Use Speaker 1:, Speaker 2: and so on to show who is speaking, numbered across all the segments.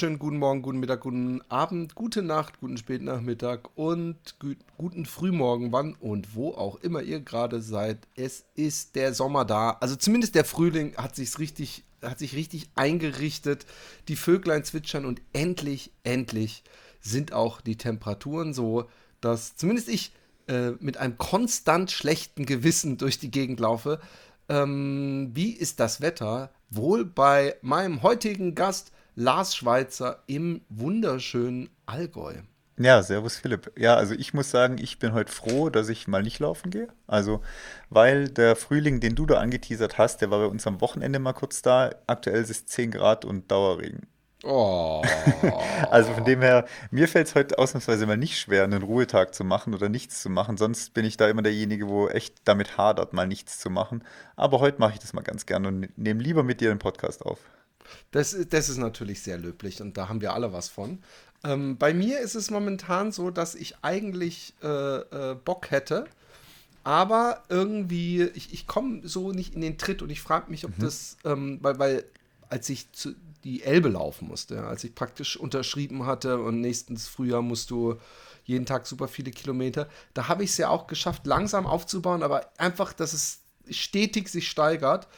Speaker 1: Wunderschönen guten Morgen, guten Mittag, guten Abend, gute Nacht, guten Spätnachmittag und gü- guten Frühmorgen, wann und wo auch immer ihr gerade seid. Es ist der Sommer da. Also zumindest der Frühling hat sich richtig, hat sich richtig eingerichtet. Die Vöglein zwitschern und endlich, endlich sind auch die Temperaturen so, dass zumindest ich äh, mit einem konstant schlechten Gewissen durch die Gegend laufe. Ähm, wie ist das Wetter? Wohl bei meinem heutigen Gast Lars Schweitzer im wunderschönen Allgäu.
Speaker 2: Ja, servus Philipp. Ja, also ich muss sagen, ich bin heute froh, dass ich mal nicht laufen gehe. Also, weil der Frühling, den du da angeteasert hast, der war bei uns am Wochenende mal kurz da. Aktuell ist es 10 Grad und Dauerregen.
Speaker 1: Oh.
Speaker 2: Also von dem her, mir fällt es heute ausnahmsweise mal nicht schwer, einen Ruhetag zu machen oder nichts zu machen. Sonst bin ich da immer derjenige, wo echt damit hadert, mal nichts zu machen. Aber heute mache ich das mal ganz gerne und nehme lieber mit dir einen Podcast auf.
Speaker 1: Das, das ist natürlich sehr löblich und da haben wir alle was von. Ähm, bei mir ist es momentan so, dass ich eigentlich äh, äh, Bock hätte, aber irgendwie, ich, ich komme so nicht in den Tritt und ich frage mich, ob das, ähm, weil, weil als ich zu, die Elbe laufen musste, als ich praktisch unterschrieben hatte und nächstes Frühjahr musst du jeden Tag super viele Kilometer, da habe ich es ja auch geschafft, langsam aufzubauen, aber einfach, dass es stetig sich steigert.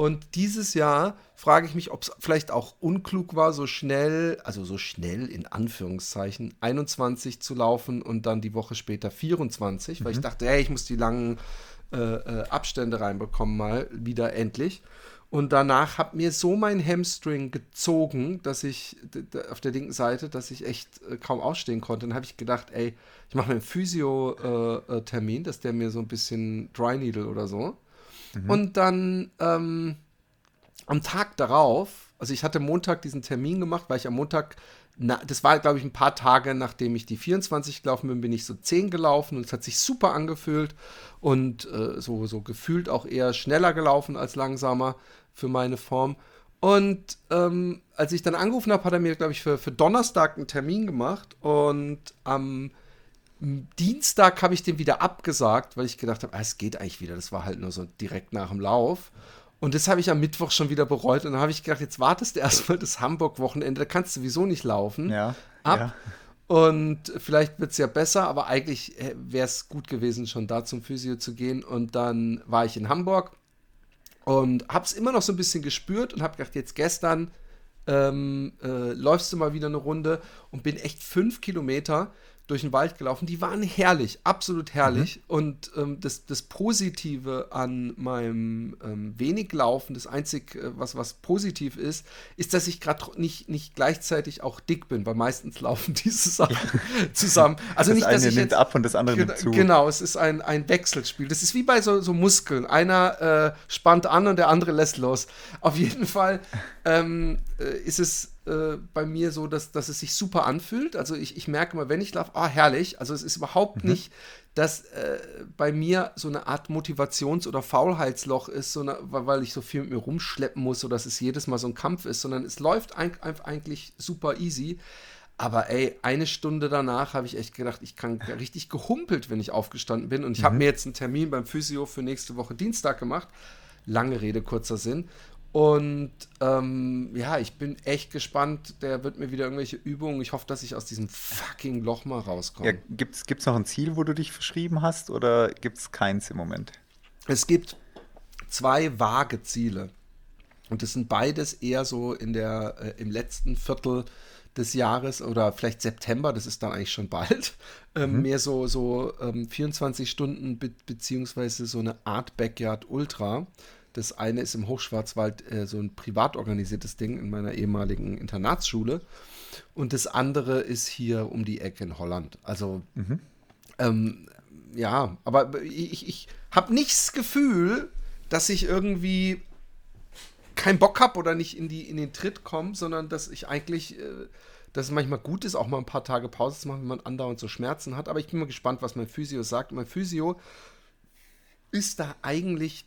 Speaker 1: Und dieses Jahr frage ich mich, ob es vielleicht auch unklug war, so schnell, also so schnell in Anführungszeichen, 21 zu laufen und dann die Woche später 24, weil ich dachte, hey, ich muss die langen äh, äh, Abstände reinbekommen, mal wieder endlich. Und danach hat mir so mein Hamstring gezogen, dass ich auf der linken Seite, dass ich echt äh, kaum ausstehen konnte. Dann habe ich gedacht, ey, ich mache mir einen Physio-Termin, dass der mir so ein bisschen Dry Needle oder so. Und dann ähm, am Tag darauf, also ich hatte Montag diesen Termin gemacht, weil ich am Montag, na, das war glaube ich ein paar Tage nachdem ich die 24 gelaufen bin, bin ich so 10 gelaufen und es hat sich super angefühlt und äh, so, so gefühlt auch eher schneller gelaufen als langsamer für meine Form. Und ähm, als ich dann angerufen habe, hat er mir, glaube ich, für, für Donnerstag einen Termin gemacht und am Dienstag habe ich den wieder abgesagt, weil ich gedacht habe, ah, es geht eigentlich wieder. Das war halt nur so direkt nach dem Lauf. Und das habe ich am Mittwoch schon wieder bereut. Und dann habe ich gedacht, jetzt wartest du erstmal das Hamburg-Wochenende. Da kannst du sowieso nicht laufen.
Speaker 2: Ja,
Speaker 1: Ab.
Speaker 2: ja.
Speaker 1: Und vielleicht wird es ja besser, aber eigentlich wäre es gut gewesen, schon da zum Physio zu gehen. Und dann war ich in Hamburg und habe es immer noch so ein bisschen gespürt und habe gedacht, jetzt gestern ähm, äh, läufst du mal wieder eine Runde und bin echt fünf Kilometer durch den Wald gelaufen. Die waren herrlich, absolut herrlich. Und ähm, das, das Positive an meinem ähm, wenig Laufen, das einzig, äh, was, was positiv ist, ist, dass ich gerade nicht, nicht gleichzeitig auch dick bin, weil meistens laufen diese Sachen zusammen. Also
Speaker 2: Das
Speaker 1: nicht, dass
Speaker 2: eine
Speaker 1: ich
Speaker 2: nimmt
Speaker 1: jetzt,
Speaker 2: ab und das andere nimmt zu.
Speaker 1: Genau, es ist ein, ein Wechselspiel. Das ist wie bei so, so Muskeln. Einer äh, spannt an und der andere lässt los. Auf jeden Fall ähm, äh, ist es äh, bei mir so, dass, dass es sich super anfühlt. Also ich, ich merke mal, wenn ich laufe, ah, herrlich. Also es ist überhaupt
Speaker 2: Mhm.
Speaker 1: nicht, dass äh, bei mir so eine Art Motivations- oder Faulheitsloch ist, so eine, weil ich so viel mit mir rumschleppen muss oder dass es jedes Mal so ein Kampf ist, sondern es läuft ein, ein, eigentlich super easy. Aber ey, eine Stunde danach habe ich echt gedacht, ich kann richtig gehumpelt, wenn ich aufgestanden bin. Und ich habe mir jetzt einen Termin beim Physio für nächste Woche Dienstag gemacht. Lange Rede, kurzer Sinn. Und ähm, ja, ich bin echt gespannt. Der wird mir wieder irgendwelche Übungen. Ich hoffe, dass ich aus diesem fucking Loch mal rauskomme.
Speaker 2: Ja, gibt's, gibt's noch ein Ziel, wo du dich verschrieben hast oder gibt's keins im Moment?
Speaker 1: Es gibt zwei vage Ziele. Und das sind beides eher so in der, äh, im letzten Viertel des Jahres oder vielleicht September, das ist dann eigentlich schon bald, ähm, mehr so, so ähm, 24 Stunden be beziehungsweise so eine Art Backyard Ultra. Das eine ist im Hochschwarzwald äh, so ein privat organisiertes Ding in meiner ehemaligen Internatsschule. Und das andere ist hier um die Ecke in Holland. Also, ähm, ja, aber ich, ich habe nicht das Gefühl, dass ich irgendwie keinen Bock habe oder nicht in, die, in den Tritt komme, sondern dass ich eigentlich, äh, dass es manchmal gut ist, auch mal ein paar Tage Pause zu machen, wenn man andauernd so Schmerzen hat. Aber ich bin mal gespannt, was mein Physio sagt. Mein Physio ist da eigentlich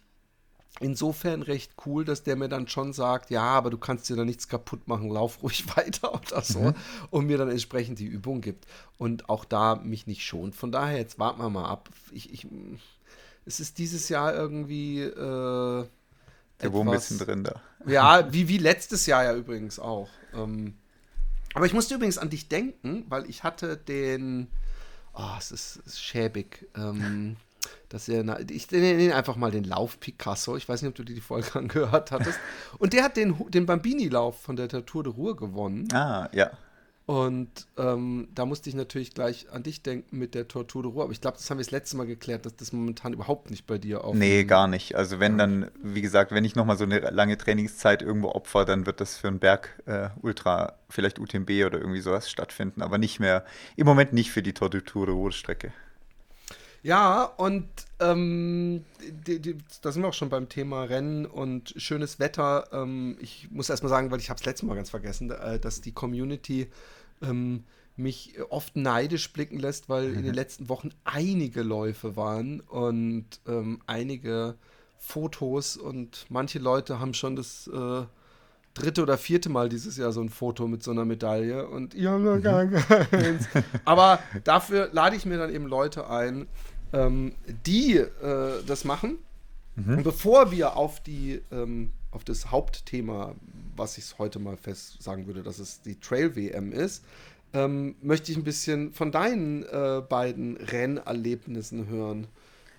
Speaker 1: insofern recht cool, dass der mir dann schon sagt, ja, aber du kannst dir da nichts kaputt machen, lauf ruhig weiter oder so mhm. und mir dann entsprechend die Übung gibt und auch da mich nicht schont. Von daher, jetzt warten wir mal ab. Ich, ich, es ist dieses Jahr irgendwie äh,
Speaker 2: der etwas, ein bisschen drin da.
Speaker 1: Ja, wie, wie letztes Jahr ja übrigens auch. Ähm, aber ich musste übrigens an dich denken, weil ich hatte den, oh, es ist, es ist schäbig, ähm, dass er, ich nenne ihn einfach mal den Lauf Picasso. Ich weiß nicht, ob du dir die Folge angehört hattest. Und der hat den, den Bambini-Lauf von der Tour de Ruhr gewonnen.
Speaker 2: Ah, ja.
Speaker 1: Und ähm, da musste ich natürlich gleich an dich denken mit der Tortur de Ruhr. Aber ich glaube, das haben wir das letzte Mal geklärt, dass das momentan überhaupt nicht bei dir
Speaker 2: auf. Nee, gar nicht. Also wenn dann, wie gesagt, wenn ich nochmal so eine lange Trainingszeit irgendwo opfer, dann wird das für einen Berg äh, Ultra, vielleicht UTMB oder irgendwie sowas stattfinden. Aber nicht mehr, im Moment nicht für die Tortur de Ruhr Strecke.
Speaker 1: Ja, und ähm, die, die, da sind wir auch schon beim Thema Rennen und schönes Wetter. Ähm, ich muss erstmal sagen, weil ich habe es letztes Mal ganz vergessen, äh, dass die Community ähm, mich oft neidisch blicken lässt, weil mhm. in den mhm. letzten Wochen einige Läufe waren und ähm, einige Fotos und manche Leute haben schon das äh, dritte oder vierte Mal dieses Jahr so ein Foto mit so einer Medaille und mhm. keins. Aber dafür lade ich mir dann eben Leute ein, ähm, die äh, das machen. Mhm. Und bevor wir auf die ähm, auf das Hauptthema, was ich heute mal fest sagen würde, dass es die Trail WM ist, ähm, möchte ich ein bisschen von deinen äh, beiden Rennerlebnissen hören,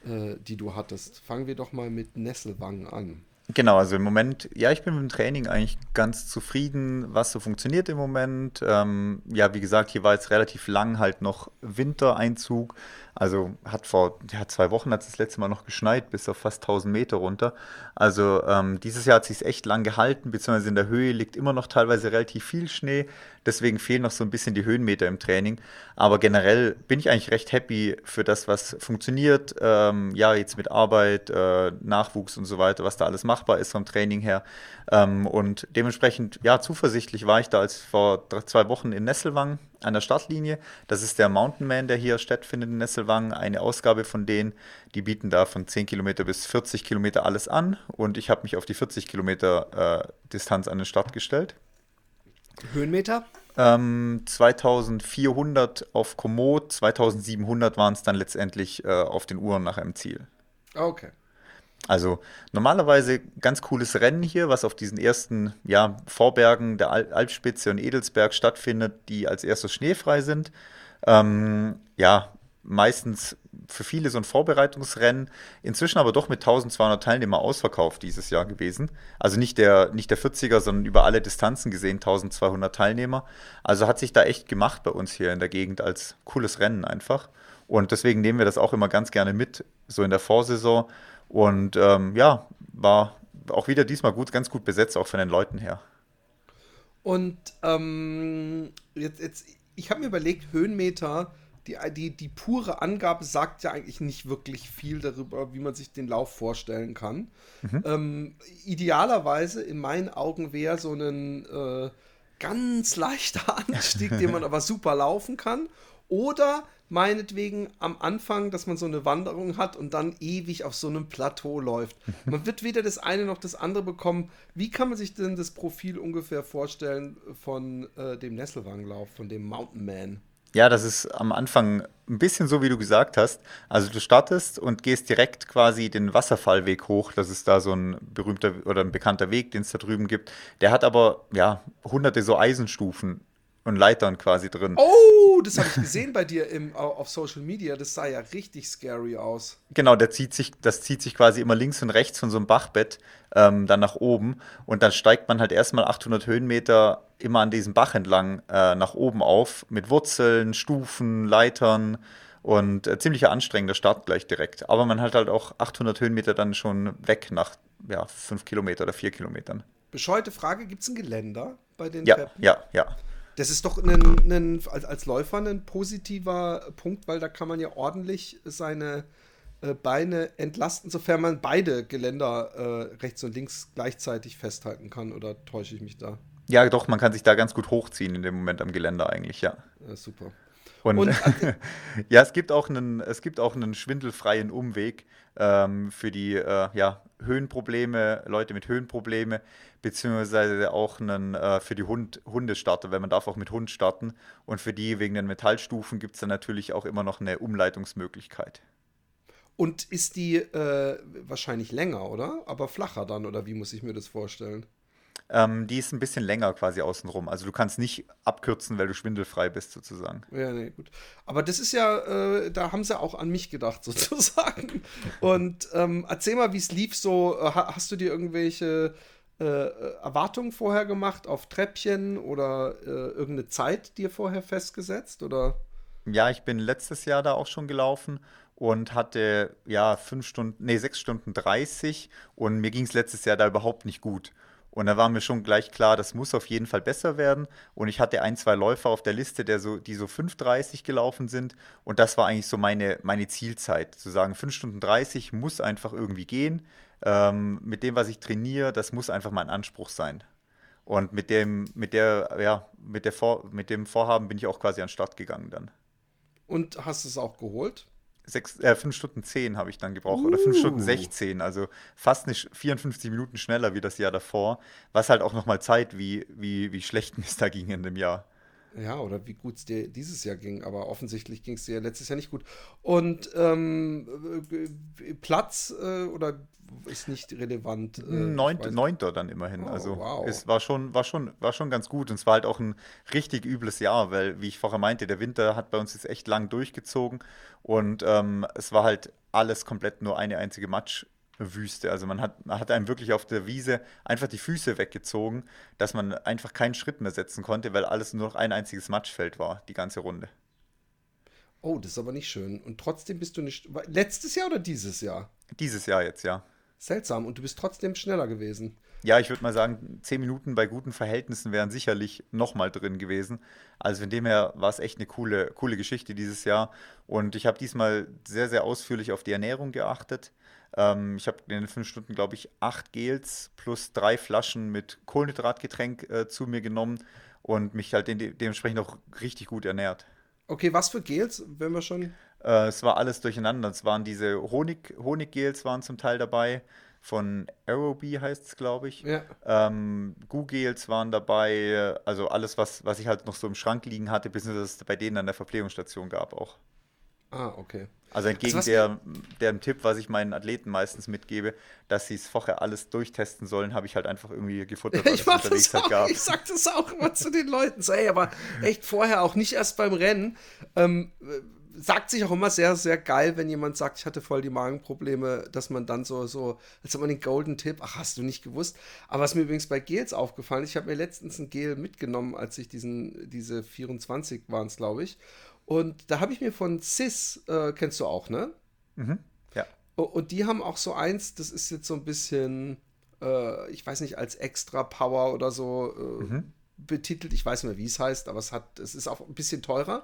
Speaker 1: äh, die du hattest. Fangen wir doch mal mit Nesselwang an.
Speaker 2: Genau, also im Moment, ja, ich bin mit dem Training eigentlich ganz zufrieden, was so funktioniert im Moment. Ähm, ja, wie gesagt, hier war jetzt relativ lang halt noch Wintereinzug. Also hat vor ja, zwei Wochen hat es das letzte Mal noch geschneit, bis auf fast 1000 Meter runter. Also ähm, dieses Jahr hat es sich echt lang gehalten, beziehungsweise in der Höhe liegt immer noch teilweise relativ viel Schnee. Deswegen fehlen noch so ein bisschen die Höhenmeter im Training. Aber generell bin ich eigentlich recht happy für das, was funktioniert. Ähm, ja, jetzt mit Arbeit, äh, Nachwuchs und so weiter, was da alles machbar ist vom Training her. Ähm, und dementsprechend, ja, zuversichtlich war ich da als vor drei, zwei Wochen in Nesselwang an der Startlinie. Das ist der Mountain Man, der hier stattfindet in Nesselwang. Eine Ausgabe von denen. Die bieten da von 10 Kilometer bis 40 Kilometer alles an. Und ich habe mich auf die 40 Kilometer äh, Distanz an den Start gestellt.
Speaker 1: Höhenmeter?
Speaker 2: Ähm, 2400 auf Komoot, 2700 waren es dann letztendlich äh, auf den Uhren nach einem Ziel.
Speaker 1: Okay.
Speaker 2: Also normalerweise ganz cooles Rennen hier, was auf diesen ersten ja, Vorbergen der Al Alpspitze und Edelsberg stattfindet, die als erstes schneefrei sind. Ähm, ja, meistens für viele so ein Vorbereitungsrennen, inzwischen aber doch mit 1200 Teilnehmern ausverkauft dieses Jahr gewesen. Also nicht der, nicht der 40er, sondern über alle Distanzen gesehen 1200 Teilnehmer. Also hat sich da echt gemacht bei uns hier in der Gegend als cooles Rennen einfach. Und deswegen nehmen wir das auch immer ganz gerne mit, so in der Vorsaison und ähm, ja, war auch wieder diesmal gut, ganz gut besetzt, auch von den Leuten her.
Speaker 1: Und ähm, jetzt, jetzt, ich habe mir überlegt, Höhenmeter, die, die, die pure Angabe sagt ja eigentlich nicht wirklich viel darüber, wie man sich den Lauf vorstellen kann. Mhm. Ähm, idealerweise in meinen Augen wäre so ein äh, ganz leichter Anstieg, den man aber super laufen kann. Oder meinetwegen am Anfang, dass man so eine Wanderung hat und dann ewig auf so einem Plateau läuft. Man wird weder das eine noch das andere bekommen. Wie kann man sich denn das Profil ungefähr vorstellen von äh, dem Nesselwangenlauf, von dem Mountain Man?
Speaker 2: Ja, das ist am Anfang ein bisschen so, wie du gesagt hast. Also du startest und gehst direkt quasi den Wasserfallweg hoch. Das ist da so ein berühmter oder ein bekannter Weg, den es da drüben gibt. Der hat aber ja hunderte so Eisenstufen und Leitern quasi drin.
Speaker 1: Oh, das habe ich gesehen bei dir im, auf Social Media. Das sah ja richtig scary aus.
Speaker 2: Genau, der zieht sich, das zieht sich quasi immer links und rechts von so einem Bachbett ähm, dann nach oben. Und dann steigt man halt erstmal 800 Höhenmeter immer an diesem Bach entlang äh, nach oben auf mit Wurzeln, Stufen, Leitern und äh, ziemlicher anstrengender Start gleich direkt. Aber man hat halt auch 800 Höhenmeter dann schon weg nach ja, 5 Kilometer oder 4 Kilometern.
Speaker 1: Bescheute Frage: gibt es ein Geländer bei den
Speaker 2: Ja, Treppen? ja, ja.
Speaker 1: Das ist doch ein, ein, als, als Läufer ein positiver Punkt, weil da kann man ja ordentlich seine äh, Beine entlasten, sofern man beide Geländer äh, rechts und links gleichzeitig festhalten kann. Oder täusche ich mich da?
Speaker 2: Ja, doch, man kann sich da ganz gut hochziehen in dem Moment am Geländer eigentlich, ja.
Speaker 1: ja super.
Speaker 2: Und, und ja, es gibt auch einen, es gibt auch einen schwindelfreien Umweg ähm, für die äh, ja, Höhenprobleme, Leute mit Höhenprobleme, beziehungsweise auch einen äh, für die Hund, Hundestarter, weil man darf auch mit Hund starten. Und für die wegen den Metallstufen gibt es dann natürlich auch immer noch eine Umleitungsmöglichkeit.
Speaker 1: Und ist die äh, wahrscheinlich länger, oder? Aber flacher dann, oder wie muss ich mir das vorstellen?
Speaker 2: Ähm, die ist ein bisschen länger quasi außenrum. Also du kannst nicht abkürzen, weil du schwindelfrei bist, sozusagen.
Speaker 1: Ja, nee, gut. Aber das ist ja, äh, da haben sie auch an mich gedacht, sozusagen. Und ähm, erzähl mal, wie es lief so. Äh, hast du dir irgendwelche äh, Erwartungen vorher gemacht auf Treppchen oder äh, irgendeine Zeit dir vorher festgesetzt? Oder?
Speaker 2: Ja, ich bin letztes Jahr da auch schon gelaufen und hatte ja fünf Stunden, nee, sechs Stunden 30 und mir ging es letztes Jahr da überhaupt nicht gut. Und da war mir schon gleich klar, das muss auf jeden Fall besser werden. Und ich hatte ein, zwei Läufer auf der Liste, der so, die so 5,30 gelaufen sind. Und das war eigentlich so meine, meine Zielzeit. Zu sagen, 5 Stunden 30 muss einfach irgendwie gehen. Ähm, mit dem, was ich trainiere, das muss einfach mein Anspruch sein. Und mit dem, mit der, ja, mit der Vor mit dem Vorhaben bin ich auch quasi an den Start gegangen dann.
Speaker 1: Und hast es auch geholt?
Speaker 2: Sechs, äh, 5 Stunden 10 habe ich dann gebraucht uh. oder 5 Stunden 16, also fast nicht 54 Minuten schneller wie das Jahr davor, was halt auch nochmal zeigt, wie, wie, wie schlecht es da ging in dem Jahr.
Speaker 1: Ja, oder wie gut es dir dieses Jahr ging, aber offensichtlich ging es dir letztes Jahr nicht gut. Und ähm, äh, Platz äh, oder ist nicht relevant. Äh,
Speaker 2: Neunt, Neunter dann immerhin. Oh, also wow. es war schon, war, schon, war schon ganz gut. Und es war halt auch ein richtig übles Jahr, weil, wie ich vorher meinte, der Winter hat bei uns jetzt echt lang durchgezogen. Und ähm, es war halt alles komplett nur eine einzige Matschwüste. Also man hat, man hat einem wirklich auf der Wiese einfach die Füße weggezogen, dass man einfach keinen Schritt mehr setzen konnte, weil alles nur noch ein einziges Matschfeld war, die ganze Runde.
Speaker 1: Oh, das ist aber nicht schön. Und trotzdem bist du nicht. Letztes Jahr oder dieses Jahr?
Speaker 2: Dieses Jahr jetzt, ja.
Speaker 1: Seltsam. Und du bist trotzdem schneller gewesen.
Speaker 2: Ja, ich würde mal sagen, zehn Minuten bei guten Verhältnissen wären sicherlich nochmal drin gewesen. Also von dem her war es echt eine coole, coole Geschichte dieses Jahr. Und ich habe diesmal sehr, sehr ausführlich auf die Ernährung geachtet. Ähm, ich habe in den fünf Stunden, glaube ich, acht Gels plus drei Flaschen mit Kohlenhydratgetränk äh, zu mir genommen und mich halt de dementsprechend auch richtig gut ernährt.
Speaker 1: Okay, was für Gels, wenn wir schon
Speaker 2: äh, es war alles durcheinander. Es waren diese Honig, Honiggels waren zum Teil dabei. Von Aerobee heißt es, glaube ich. Ja. Ähm, Goo-Gels waren dabei. Also alles, was, was ich halt noch so im Schrank liegen hatte, bis es bei denen an der Verpflegungsstation gab auch.
Speaker 1: Ah, okay.
Speaker 2: Also entgegen also der, dem Tipp, was ich meinen Athleten meistens mitgebe, dass sie es vorher alles durchtesten sollen, habe ich halt einfach irgendwie gefuttert,
Speaker 1: was ich es unterwegs das halt gab. Ich sag das auch immer zu den Leuten. So, ey, aber echt vorher auch nicht erst beim Rennen. Ähm, sagt sich auch immer sehr, sehr geil, wenn jemand sagt, ich hatte voll die Magenprobleme, dass man dann so, so, als ob man den Golden Tipp, ach, hast du nicht gewusst. Aber was mir übrigens bei Gels aufgefallen, ich habe mir letztens ein Gel mitgenommen, als ich diesen, diese 24 waren es, glaube ich. Und da habe ich mir von Cis, äh, kennst du auch, ne?
Speaker 2: Mhm. Ja.
Speaker 1: Und die haben auch so eins, das ist jetzt so ein bisschen, äh, ich weiß nicht, als Extra Power oder so äh, mhm. betitelt. Ich weiß nicht mehr, wie es heißt, aber es hat, es ist auch ein bisschen teurer.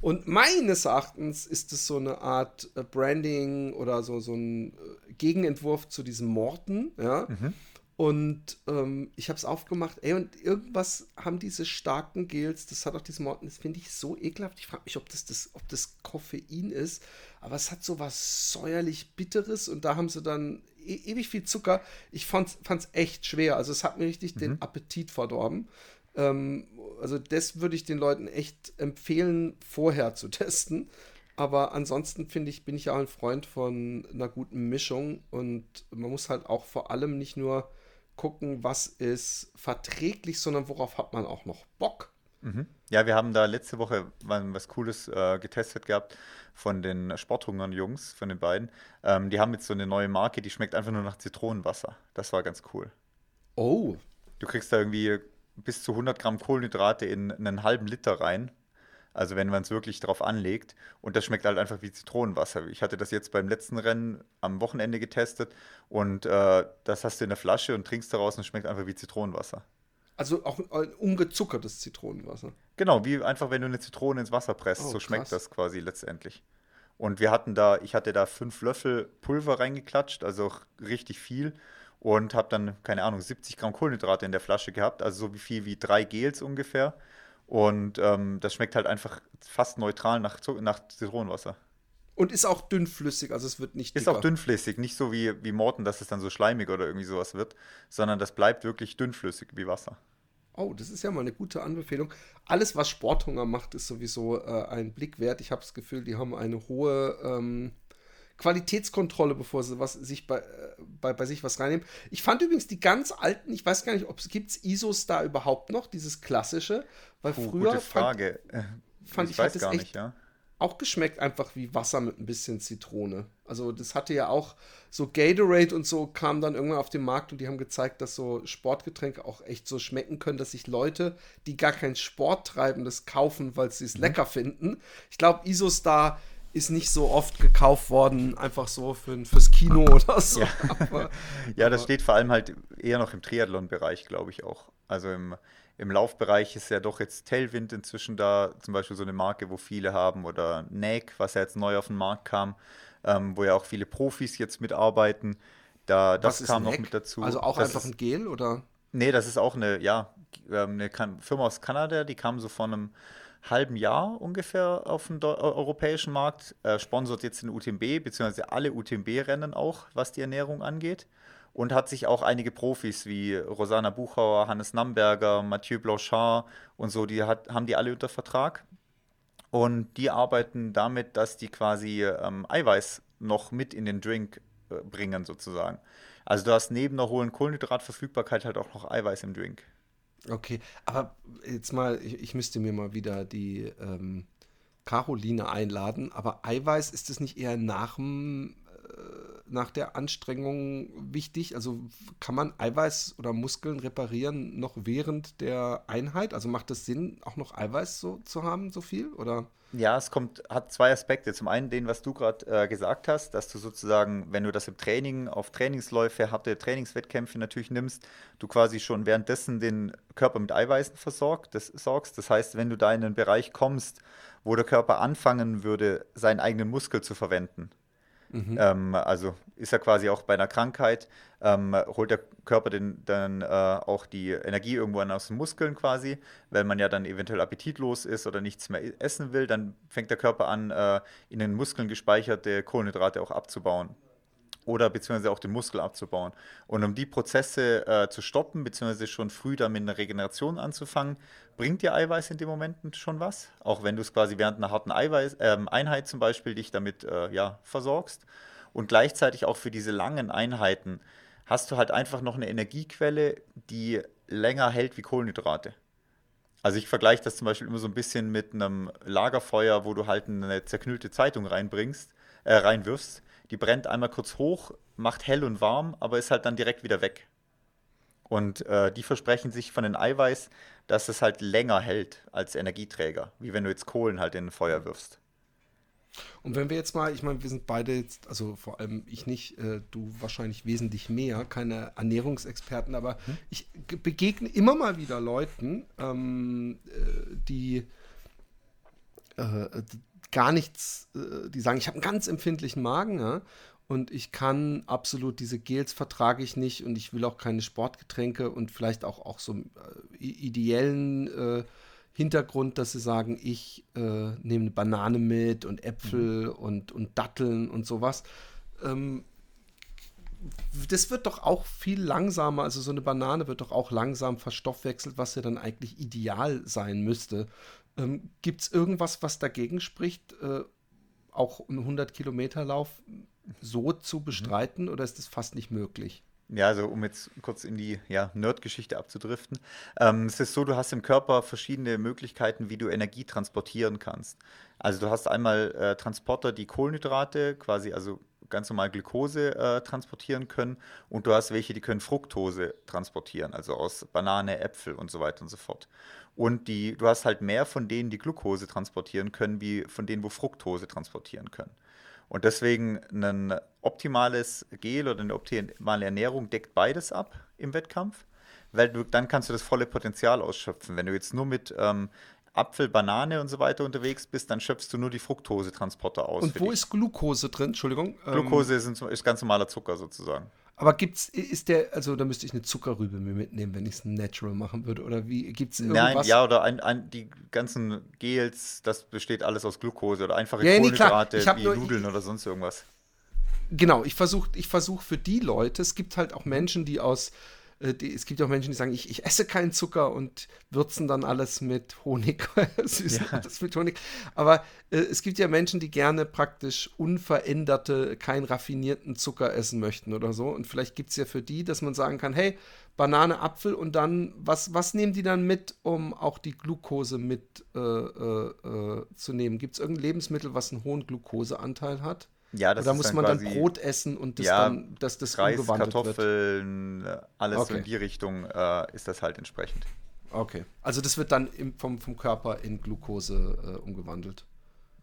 Speaker 1: Und meines Erachtens ist es so eine Art äh, Branding oder so, so ein äh, Gegenentwurf zu diesem Morten, ja. Mhm. Und ähm, ich habe es aufgemacht, ey, und irgendwas haben diese starken Gels, das hat auch diesen Morten, das finde ich so ekelhaft. Ich frage mich, ob das, das, ob das Koffein ist, aber es hat so was säuerlich Bitteres und da haben sie dann e ewig viel Zucker. Ich fand es echt schwer, also es hat mir richtig mhm. den Appetit verdorben. Ähm, also das würde ich den Leuten echt empfehlen, vorher zu testen. Aber ansonsten finde ich, bin ich ja auch ein Freund von einer guten Mischung und man muss halt auch vor allem nicht nur gucken, was ist verträglich, sondern worauf hat man auch noch Bock.
Speaker 2: Mhm. Ja, wir haben da letzte Woche was Cooles äh, getestet gehabt von den Sporthungern Jungs, von den beiden. Ähm, die haben jetzt so eine neue Marke, die schmeckt einfach nur nach Zitronenwasser. Das war ganz cool.
Speaker 1: Oh.
Speaker 2: Du kriegst da irgendwie bis zu 100 Gramm Kohlenhydrate in einen halben Liter rein. Also wenn man es wirklich drauf anlegt. Und das schmeckt halt einfach wie Zitronenwasser. Ich hatte das jetzt beim letzten Rennen am Wochenende getestet und äh, das hast du in der Flasche und trinkst daraus und es schmeckt einfach wie Zitronenwasser.
Speaker 1: Also auch ein ungezuckertes Zitronenwasser.
Speaker 2: Genau, wie einfach wenn du eine Zitrone ins Wasser presst, oh, so schmeckt krass. das quasi letztendlich. Und wir hatten da, ich hatte da fünf Löffel Pulver reingeklatscht, also auch richtig viel. Und habe dann, keine Ahnung, 70 Gramm Kohlenhydrate in der Flasche gehabt, also so wie viel wie drei Gels ungefähr. Und ähm, das schmeckt halt einfach fast neutral nach, nach Zitronenwasser.
Speaker 1: Und ist auch dünnflüssig, also es wird nicht
Speaker 2: dicker. Ist auch dünnflüssig, nicht so wie, wie Morten, dass es dann so schleimig oder irgendwie sowas wird, sondern das bleibt wirklich dünnflüssig wie Wasser.
Speaker 1: Oh, das ist ja mal eine gute Anbefehlung. Alles, was Sporthunger macht, ist sowieso äh, ein Blick wert. Ich habe das Gefühl, die haben eine hohe ähm, Qualitätskontrolle, bevor sie was, sich bei, äh, bei, bei sich was reinnehmen. Ich fand übrigens die ganz alten, ich weiß gar nicht, ob es gibt Isos da überhaupt noch, dieses klassische, weil Puh, früher
Speaker 2: gute Frage.
Speaker 1: fand, fand ich, ich weiß gar nicht, ja auch geschmeckt einfach wie Wasser mit ein bisschen Zitrone. Also das hatte ja auch so Gatorade und so kam dann irgendwann auf den Markt und die haben gezeigt, dass so Sportgetränke auch echt so schmecken können, dass sich Leute, die gar keinen Sport treiben, das kaufen, weil sie es mhm. lecker finden. Ich glaube, Isostar ist nicht so oft gekauft worden, einfach so für, fürs Kino oder so.
Speaker 2: Ja, aber, ja das steht vor allem halt eher noch im Triathlon-Bereich, glaube ich auch. Also im im Laufbereich ist ja doch jetzt Tailwind inzwischen da, zum Beispiel so eine Marke, wo viele haben, oder Nike, was ja jetzt neu auf den Markt kam, ähm, wo ja auch viele Profis jetzt mitarbeiten. Da, das kam noch mit dazu.
Speaker 1: Also auch
Speaker 2: das
Speaker 1: einfach ist, ein Gel, oder?
Speaker 2: Nee, das ist auch eine, ja, ähm, eine Firma aus Kanada, die kam so vor einem halben Jahr ungefähr auf den europäischen Markt, äh, sponsort jetzt den UTMB, beziehungsweise alle UTMB-Rennen auch, was die Ernährung angeht und hat sich auch einige Profis wie Rosanna Buchauer, Hannes Namberger, Mathieu Blanchard und so, die hat, haben die alle unter Vertrag. Und die arbeiten damit, dass die quasi ähm, Eiweiß noch mit in den Drink äh, bringen, sozusagen. Also du hast neben der hohen Kohlenhydratverfügbarkeit halt auch noch Eiweiß im Drink.
Speaker 1: Okay, aber jetzt mal, ich, ich müsste mir mal wieder die ähm, Caroline einladen, aber Eiweiß, ist es nicht eher nach dem nach der Anstrengung wichtig? Also kann man Eiweiß oder Muskeln reparieren noch während der Einheit? Also macht es Sinn, auch noch Eiweiß so zu haben, so viel? Oder?
Speaker 2: Ja, es kommt, hat zwei Aspekte. Zum einen den, was du gerade äh, gesagt hast, dass du sozusagen, wenn du das im Training auf Trainingsläufe, harte Trainingswettkämpfe natürlich nimmst, du quasi schon währenddessen den Körper mit Eiweißen versorgt, das, sorgst. Das heißt, wenn du da in einen Bereich kommst, wo der Körper anfangen würde, seinen eigenen Muskel zu verwenden, Mhm. Ähm, also ist ja quasi auch bei einer Krankheit, ähm, holt der Körper den, dann äh, auch die Energie irgendwann aus den Muskeln quasi, weil man ja dann eventuell appetitlos ist oder nichts mehr essen will, dann fängt der Körper an, äh, in den Muskeln gespeicherte Kohlenhydrate auch abzubauen oder beziehungsweise auch den Muskel abzubauen. Und um die Prozesse äh, zu stoppen, beziehungsweise schon früh damit eine Regeneration anzufangen, bringt dir Eiweiß in dem Moment schon was. Auch wenn du es quasi während einer harten Eiweiß, äh, Einheit zum Beispiel dich damit äh, ja, versorgst. Und gleichzeitig auch für diese langen Einheiten hast du halt einfach noch eine Energiequelle, die länger hält wie Kohlenhydrate. Also ich vergleiche das zum Beispiel immer so ein bisschen mit einem Lagerfeuer, wo du halt eine zerknüllte Zeitung reinbringst, äh, reinwirfst die brennt einmal kurz hoch, macht hell und warm, aber ist halt dann direkt wieder weg. Und äh, die versprechen sich von den Eiweiß, dass es halt länger hält als Energieträger, wie wenn du jetzt Kohlen halt in ein Feuer wirfst.
Speaker 1: Und wenn wir jetzt mal, ich meine, wir sind beide jetzt, also vor allem ich nicht, äh, du wahrscheinlich wesentlich mehr, keine Ernährungsexperten, aber hm? ich begegne immer mal wieder Leuten, ähm, äh, die äh, gar nichts, äh, die sagen, ich habe einen ganz empfindlichen Magen, ja, und ich kann absolut diese Gels vertrage ich nicht und ich will auch keine Sportgetränke und vielleicht auch, auch so äh, ideellen äh, Hintergrund, dass sie sagen, ich äh, nehme eine Banane mit und Äpfel mhm. und, und Datteln und sowas. Ähm, das wird doch auch viel langsamer, also so eine Banane wird doch auch langsam verstoffwechselt, was ja dann eigentlich ideal sein müsste. Ähm, Gibt es irgendwas, was dagegen spricht, äh, auch einen 100-Kilometer-Lauf so zu mhm. bestreiten mhm. oder ist das fast nicht möglich?
Speaker 2: Ja, also um jetzt kurz in die ja, Nerd-Geschichte abzudriften. Ähm, es ist so, du hast im Körper verschiedene Möglichkeiten, wie du Energie transportieren kannst. Also du hast einmal äh, Transporter, die Kohlenhydrate, quasi also ganz normal Glucose äh, transportieren können und du hast welche, die können Fructose transportieren, also aus Banane, Äpfel und so weiter und so fort. Und die, du hast halt mehr von denen, die Glucose transportieren können, wie von denen, wo Fructose transportieren können. Und deswegen ein optimales Gel oder eine optimale Ernährung deckt beides ab im Wettkampf, weil du, dann kannst du das volle Potenzial ausschöpfen. Wenn du jetzt nur mit ähm, Apfel, Banane und so weiter unterwegs bist, dann schöpfst du nur die Fructosetransporter aus.
Speaker 1: Und wo dich. ist Glucose drin? Entschuldigung.
Speaker 2: Glucose ähm, ist, ist ganz normaler Zucker sozusagen.
Speaker 1: Aber gibt's, ist der, also da müsste ich eine Zuckerrübe mir mitnehmen, wenn ich es natural machen würde. Oder wie gibt es irgendwas?
Speaker 2: Nein, ja, oder ein, ein, die ganzen Gels, das besteht alles aus Glucose oder einfache ja, Kohlenhydrate nee, wie nur, Nudeln oder sonst irgendwas.
Speaker 1: Genau, ich versuche ich versuch für die Leute, es gibt halt auch Menschen, die aus die, es gibt auch Menschen, die sagen, ich, ich esse keinen Zucker und würzen dann alles mit Honig, süßen ja. alles mit Honig. Aber äh, es gibt ja Menschen, die gerne praktisch unveränderte, keinen raffinierten Zucker essen möchten oder so. Und vielleicht gibt es ja für die, dass man sagen kann, hey, Banane, Apfel und dann, was, was nehmen die dann mit, um auch die Glucose mit äh, äh, äh zu nehmen? Gibt es irgendein Lebensmittel, was einen hohen Glucoseanteil hat?
Speaker 2: Ja, das
Speaker 1: Oder muss man dann Brot essen und das
Speaker 2: ja,
Speaker 1: dann, dass das
Speaker 2: Reis, umgewandelt Kartoffeln,
Speaker 1: wird?
Speaker 2: alles okay. in die Richtung äh, ist das halt entsprechend.
Speaker 1: Okay. Also das wird dann im, vom, vom Körper in Glucose äh, umgewandelt.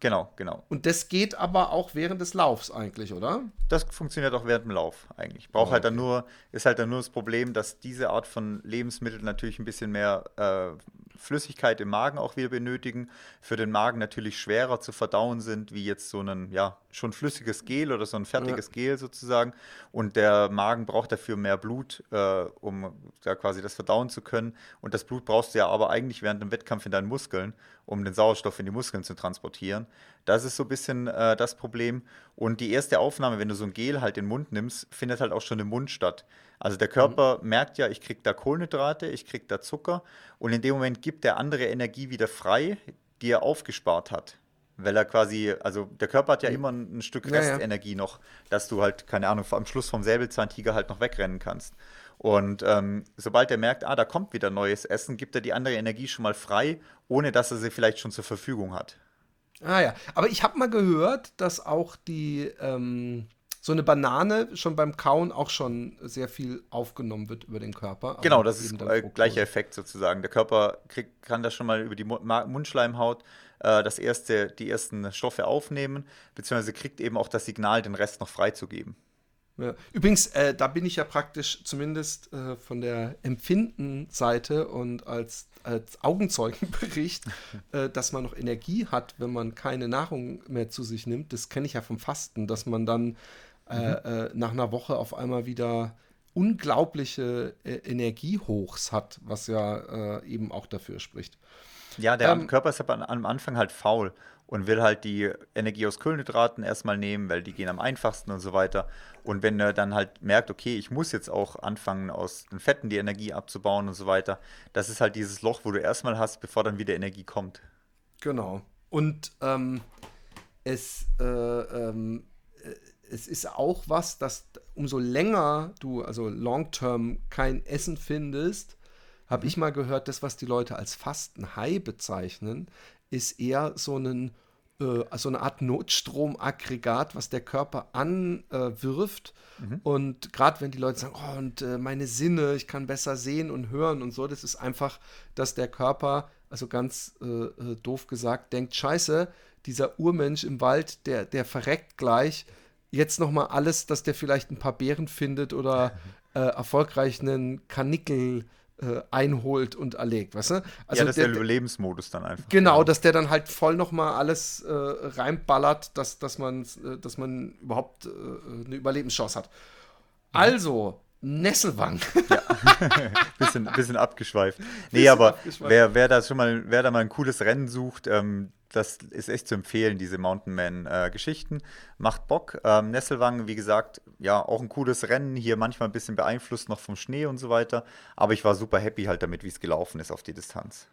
Speaker 2: Genau, genau.
Speaker 1: Und das geht aber auch während des Laufs eigentlich, oder?
Speaker 2: Das funktioniert auch während dem Lauf eigentlich. Braucht oh, halt dann nur, ist halt dann nur das Problem, dass diese Art von Lebensmitteln natürlich ein bisschen mehr äh, Flüssigkeit im Magen auch wieder benötigen, für den Magen natürlich schwerer zu verdauen sind, wie jetzt so ein, ja, schon flüssiges Gel oder so ein fertiges ja. Gel sozusagen. Und der Magen braucht dafür mehr Blut, äh, um da quasi das verdauen zu können. Und das Blut brauchst du ja aber eigentlich während dem Wettkampf in deinen Muskeln, um den Sauerstoff in die Muskeln zu transportieren. Das ist so ein bisschen äh, das Problem. Und die erste Aufnahme, wenn du so ein Gel halt in den Mund nimmst, findet halt auch schon im Mund statt. Also der Körper mhm. merkt ja, ich kriege da Kohlenhydrate, ich kriege da Zucker und in dem Moment gibt der andere Energie wieder frei, die er aufgespart hat. Weil er quasi, also der Körper hat ja mhm. immer ein, Stück Restenergie ja, ja. noch, dass du halt, keine Ahnung, am Schluss vom Säbelzahntiger halt noch wegrennen kannst. Und ähm, sobald er merkt, ah, da kommt wieder neues Essen, gibt er die andere Energie schon mal frei, ohne dass er sie vielleicht schon zur Verfügung hat.
Speaker 1: Ah ja, aber ich habe mal gehört, dass auch die, ähm, so eine Banane schon beim Kauen auch schon sehr viel aufgenommen wird über den Körper.
Speaker 2: Genau, das ist der gleiche Effekt sozusagen. Der Körper krieg, kann das schon mal über die Mundschleimhaut äh, das erste, die ersten Stoffe aufnehmen, beziehungsweise kriegt eben auch das Signal, den Rest noch freizugeben.
Speaker 1: Ja. Übrigens, äh, da bin ich ja praktisch zumindest äh, von der Empfindenseite und als, als Augenzeugenbericht, äh, dass man noch Energie hat, wenn man keine Nahrung mehr zu sich nimmt. Das kenne ich ja vom Fasten, dass man dann äh, mhm. Äh, nach einer Woche auf einmal wieder unglaubliche äh, Energiehochs hat, was ja eben auch dafür spricht.
Speaker 2: Ja, der ähm, Körper ist aber am Anfang halt faul und will halt die Energie aus Kohlenhydraten erstmal nehmen, weil die gehen am einfachsten und so weiter. Und wenn er dann halt merkt, okay, ich muss jetzt auch anfangen, aus den Fetten die Energie abzubauen und so weiter, das ist halt dieses Loch, wo du erstmal hast, bevor dann wieder Energie kommt.
Speaker 1: Genau. Und ähm, es, äh, ähm, äh, es ist auch was, dass umso länger du, also long-term, kein Essen findest, habe mhm. ich mal gehört, das, was die Leute als Fasten-High bezeichnen, ist eher so, einen, äh, so eine Art Notstromaggregat, was der Körper anwirft. Äh, mhm. Und gerade wenn die Leute sagen, oh, und äh, meine Sinne, ich kann besser sehen und hören und so, das ist einfach, dass der Körper, also ganz äh, äh, doof gesagt, denkt, scheiße, dieser Urmensch im Wald, der, der verreckt gleich. Jetzt noch mal alles, dass der vielleicht ein paar Beeren findet oder äh, erfolgreich einen Kanickel äh, einholt und erlegt, weißt du?
Speaker 2: Also ja, das der, ist der Überlebensmodus dann einfach.
Speaker 1: Genau, dass der dann halt voll nochmal alles äh, reinballert, dass, dass, man, äh, dass man überhaupt äh, eine Überlebenschance hat. Also, Nesselwang.
Speaker 2: Ja, bisschen, bisschen abgeschweift. Nee, bisschen aber abgeschweift. Wer, wer, da schon mal, wer da mal ein cooles Rennen sucht, ähm, das ist echt zu empfehlen, diese Mountain Man-Geschichten. Äh, Macht Bock. Ähm, Nesselwang, wie gesagt, ja, auch ein cooles Rennen. Hier manchmal ein bisschen beeinflusst noch vom Schnee und so weiter. Aber ich war super happy halt damit, wie es gelaufen ist auf die Distanz.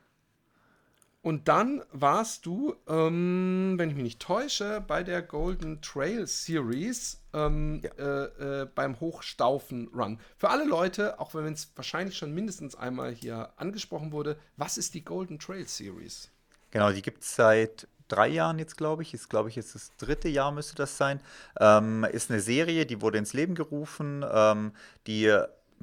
Speaker 1: Und dann warst du, ähm, wenn ich mich nicht täusche, bei der Golden Trail Series ähm, ja. äh, äh, beim Hochstaufen Run. Für alle Leute, auch wenn es wahrscheinlich schon mindestens einmal hier angesprochen wurde, was ist die Golden Trail Series?
Speaker 2: Genau, die gibt es seit drei Jahren jetzt, glaube ich. Ist, glaube ich, jetzt das dritte Jahr müsste das sein. Ähm, ist eine Serie, die wurde ins Leben gerufen. Ähm, die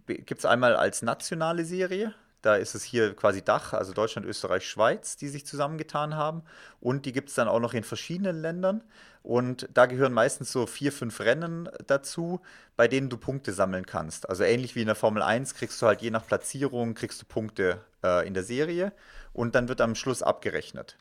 Speaker 2: gibt es einmal als nationale Serie. Da ist es hier quasi Dach, also Deutschland, Österreich, Schweiz, die sich zusammengetan haben. Und die gibt es dann auch noch in verschiedenen Ländern. Und da gehören meistens so vier, fünf Rennen dazu, bei denen du Punkte sammeln kannst. Also ähnlich wie in der Formel 1 kriegst du halt je nach Platzierung, kriegst du Punkte äh, in der Serie und dann wird am Schluss abgerechnet.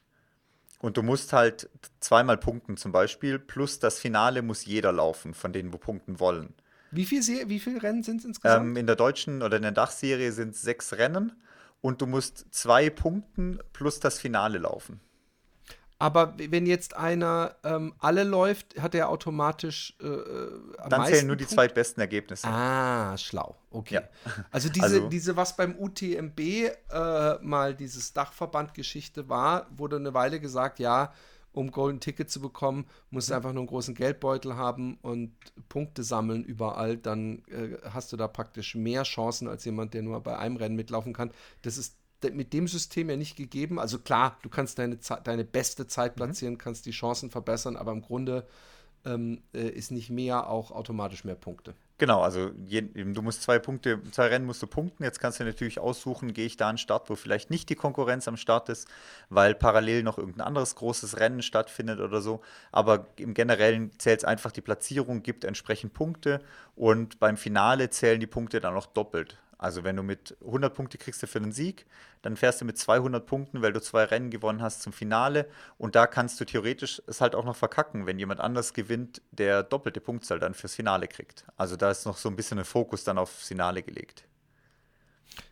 Speaker 2: Und du musst halt zweimal punkten zum Beispiel, plus das Finale muss jeder laufen, von denen, wo punkten wollen.
Speaker 1: Wie viele wie viel Rennen sind es insgesamt?
Speaker 2: Ähm, in der deutschen oder in der Dachserie sind es sechs Rennen und du musst zwei punkten plus das Finale laufen.
Speaker 1: Aber wenn jetzt einer ähm, alle läuft, hat er automatisch äh, äh
Speaker 2: Dann zählen nur die Punkt? zwei besten Ergebnisse.
Speaker 1: Ah, schlau. Okay. Ja. Also, diese, also diese, was beim UTMB äh, mal dieses Dachverband-Geschichte war, wurde eine Weile gesagt, ja, um Golden Ticket zu bekommen, musst du einfach nur einen großen Geldbeutel haben und Punkte sammeln überall. Dann äh, hast du da praktisch mehr Chancen als jemand, der nur bei einem Rennen mitlaufen kann. Das ist mit dem System ja nicht gegeben. Also klar, du kannst deine, deine beste Zeit mhm. platzieren, kannst die Chancen verbessern, aber im Grunde ähm, äh, ist nicht mehr auch automatisch mehr Punkte.
Speaker 2: Genau, also je, du musst zwei Punkte, zwei Rennen musst du punkten. Jetzt kannst du natürlich aussuchen, gehe ich da an den Start, wo vielleicht nicht die Konkurrenz am Start ist, weil parallel noch irgendein anderes großes Rennen stattfindet oder so. Aber im Generellen zählt es einfach die Platzierung, gibt entsprechend Punkte und beim Finale zählen die Punkte dann noch doppelt. Also wenn du mit 100 Punkte kriegst du für den Sieg, dann fährst du mit 200 Punkten, weil du zwei Rennen gewonnen hast zum Finale und da kannst du theoretisch es halt auch noch verkacken, wenn jemand anders gewinnt, der doppelte Punktzahl dann fürs Finale kriegt. Also da ist noch so ein bisschen ein Fokus dann aufs Finale gelegt.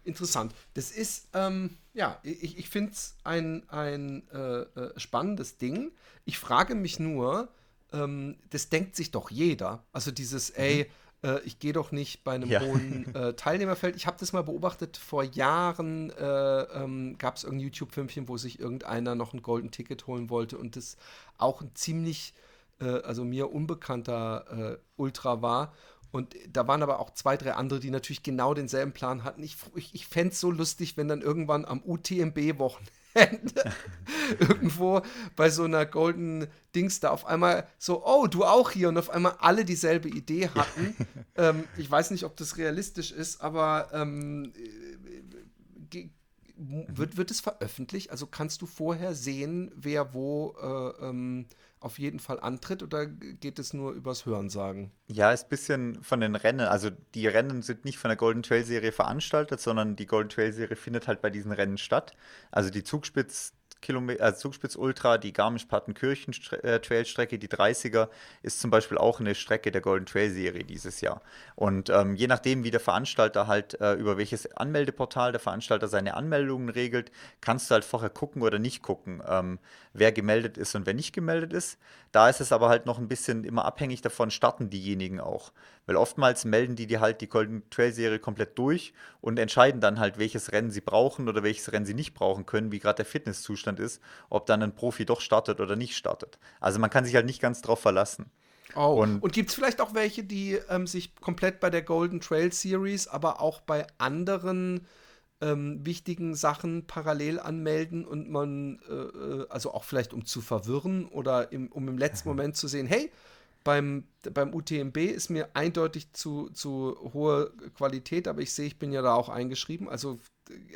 Speaker 1: Interessant. Das ist, ähm, ja, ich, ich finde es ein, ein äh, äh, spannendes Ding. Ich frage mich nur, ähm, das denkt sich doch jeder. Also dieses, ey, mhm äh, ich gehe doch nicht bei einem ja. hohen äh, Teilnehmerfeld. Ich habe das mal beobachtet, vor Jahren äh, ähm, gab es irgendein YouTube-Filmchen, wo sich irgendeiner noch ein Golden Ticket holen wollte und das auch ein ziemlich, äh, also mir unbekannter äh, Ultra war. Und da waren aber auch zwei, drei andere, die natürlich genau denselben Plan hatten. Ich, ich, ich fände es so lustig, wenn dann irgendwann am UTMB-Wochenende irgendwo bei so einer Golden Dings da auf einmal so, oh, du auch hier und auf einmal alle dieselbe Idee hatten. ähm, ich weiß nicht, ob das realistisch ist, aber ähm, äh, wird, wird es veröffentlicht? Also kannst du vorher sehen, wer wo äh, ähm, auf jeden Fall antritt oder geht es nur übers Hörensagen?
Speaker 2: Ja, ist ein bisschen von den Rennen. Also die Rennen sind nicht von der Golden Trail Serie veranstaltet, sondern die Golden Trail Serie findet halt bei diesen Rennen statt. Also die Zugspitz Kilometer, also Zugspitz Ultra, die Garmisch-Partenkirchen-Trailstrecke, die 30er, ist zum Beispiel auch eine Strecke der Golden Trail Serie dieses Jahr. Und ähm, je nachdem, wie der Veranstalter halt, äh, über welches Anmeldeportal der Veranstalter seine Anmeldungen regelt, kannst du halt vorher gucken oder nicht gucken, ähm, wer gemeldet ist und wer nicht gemeldet ist. Da ist es aber halt noch ein bisschen immer abhängig davon, starten diejenigen auch. Weil oftmals melden die die halt die Golden Trail Serie komplett durch und entscheiden dann halt, welches Rennen sie brauchen oder welches Rennen sie nicht brauchen können, wie gerade der Fitnesszustand ist, ob dann ein Profi doch startet oder nicht startet. Also man kann sich halt nicht ganz drauf verlassen.
Speaker 1: Oh. Und, und gibt es vielleicht auch welche, die ähm, sich komplett bei der Golden Trail Series, aber auch bei anderen ähm, wichtigen Sachen parallel anmelden und man, äh, äh also auch vielleicht um zu verwirren oder im, um im letzten. Moment zu sehen, hey, beim, beim UTMB ist mir eindeutig zu, zu hohe Qualität, aber ich sehe, ich bin ja da auch eingeschrieben. Also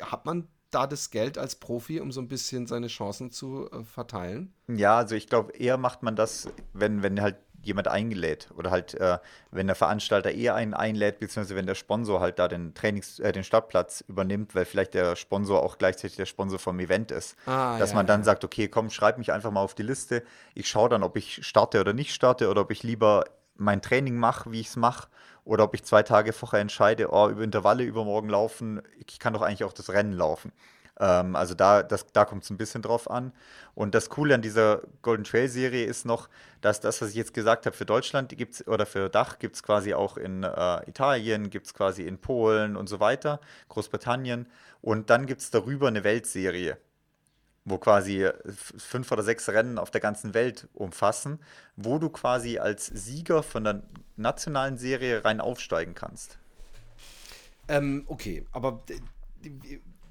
Speaker 1: hat man da das Geld als Profi, um so ein bisschen seine Chancen zu äh, verteilen?
Speaker 2: Ja, also ich glaube, eher macht man das, wenn, wenn halt jemand eingelädt oder halt, äh, wenn der Veranstalter eher einen einlädt, beziehungsweise wenn der Sponsor halt da den Trainings, äh, den Startplatz übernimmt, weil vielleicht der Sponsor auch gleichzeitig der Sponsor vom Event ist. Ah, dass ja, man dann ja. sagt, okay, komm, schreib mich einfach mal auf die Liste. Ich schaue dann, ob ich starte oder nicht starte oder ob ich lieber mein Training mache, wie ich es mache, oder ob ich zwei Tage vorher entscheide, oh, über Intervalle übermorgen laufen, ich kann doch eigentlich auch das Rennen laufen. Ähm, also da, da kommt es ein bisschen drauf an. Und das Coole an dieser Golden Trail Serie ist noch, dass das, was ich jetzt gesagt habe, für Deutschland gibt's oder für Dach gibt es quasi auch in äh, Italien, gibt es quasi in Polen und so weiter, Großbritannien. Und dann gibt es darüber eine Weltserie wo quasi fünf oder sechs Rennen auf der ganzen Welt umfassen, wo du quasi als Sieger von der nationalen Serie rein aufsteigen kannst.
Speaker 1: Ähm, okay, aber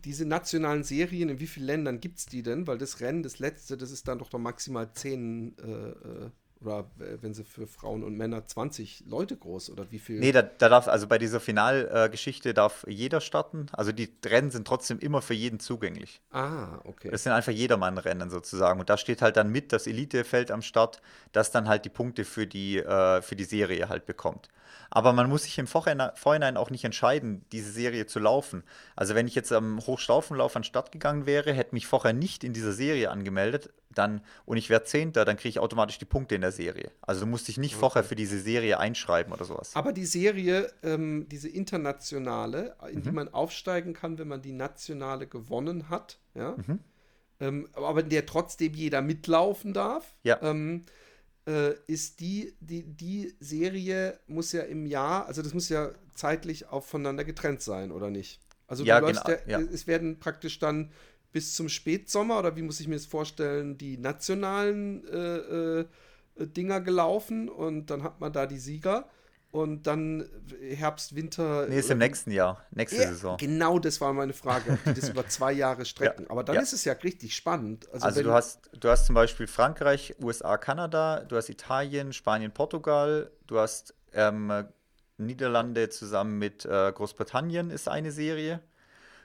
Speaker 1: diese nationalen Serien, in wie vielen Ländern gibt es die denn? Weil das Rennen, das letzte, das ist dann doch, doch maximal zehn, äh, äh oder wenn sie für Frauen und Männer 20 Leute groß oder wie viel?
Speaker 2: Nee, da, da darf, also bei dieser Finalgeschichte äh, darf jeder starten. Also die Rennen sind trotzdem immer für jeden zugänglich.
Speaker 1: Ah, okay.
Speaker 2: Das sind einfach Jedermann-Rennen sozusagen. Und da steht halt dann mit das Elitefeld am Start, das dann halt die Punkte für die, äh, für die Serie halt bekommt. Aber man muss sich im Vorhinein auch nicht entscheiden, diese Serie zu laufen. Also wenn ich jetzt am Hochstaufenlauf anstatt gegangen wäre, hätte mich vorher nicht in dieser Serie angemeldet, dann und ich wäre Zehnter, dann kriege ich automatisch die Punkte in der Serie. Also du musst dich nicht okay. vorher für diese Serie einschreiben oder sowas.
Speaker 1: Aber die Serie, ähm, diese internationale, in mhm. die man aufsteigen kann, wenn man die nationale gewonnen hat, ja, mhm. ähm, aber in der trotzdem jeder mitlaufen darf,
Speaker 2: ja.
Speaker 1: Ähm, äh, ist die, die, die Serie muss ja im Jahr, also das muss ja zeitlich auch voneinander getrennt sein, oder nicht? Also
Speaker 2: ja, genau,
Speaker 1: ja, ja. es werden praktisch dann bis zum Spätsommer, oder wie muss ich mir das vorstellen, die nationalen äh, äh, Dinger gelaufen und dann hat man da die Sieger und dann Herbst, Winter.
Speaker 2: Nee, ist im nächsten Jahr, nächste
Speaker 1: ja,
Speaker 2: Saison.
Speaker 1: Genau, das war meine Frage, ob die das über zwei Jahre strecken. Ja, Aber dann ja. ist es ja richtig spannend.
Speaker 2: Also, also du, hast, du hast zum Beispiel Frankreich, USA, Kanada, du hast Italien, Spanien, Portugal, du hast ähm, Niederlande zusammen mit äh, Großbritannien ist eine Serie.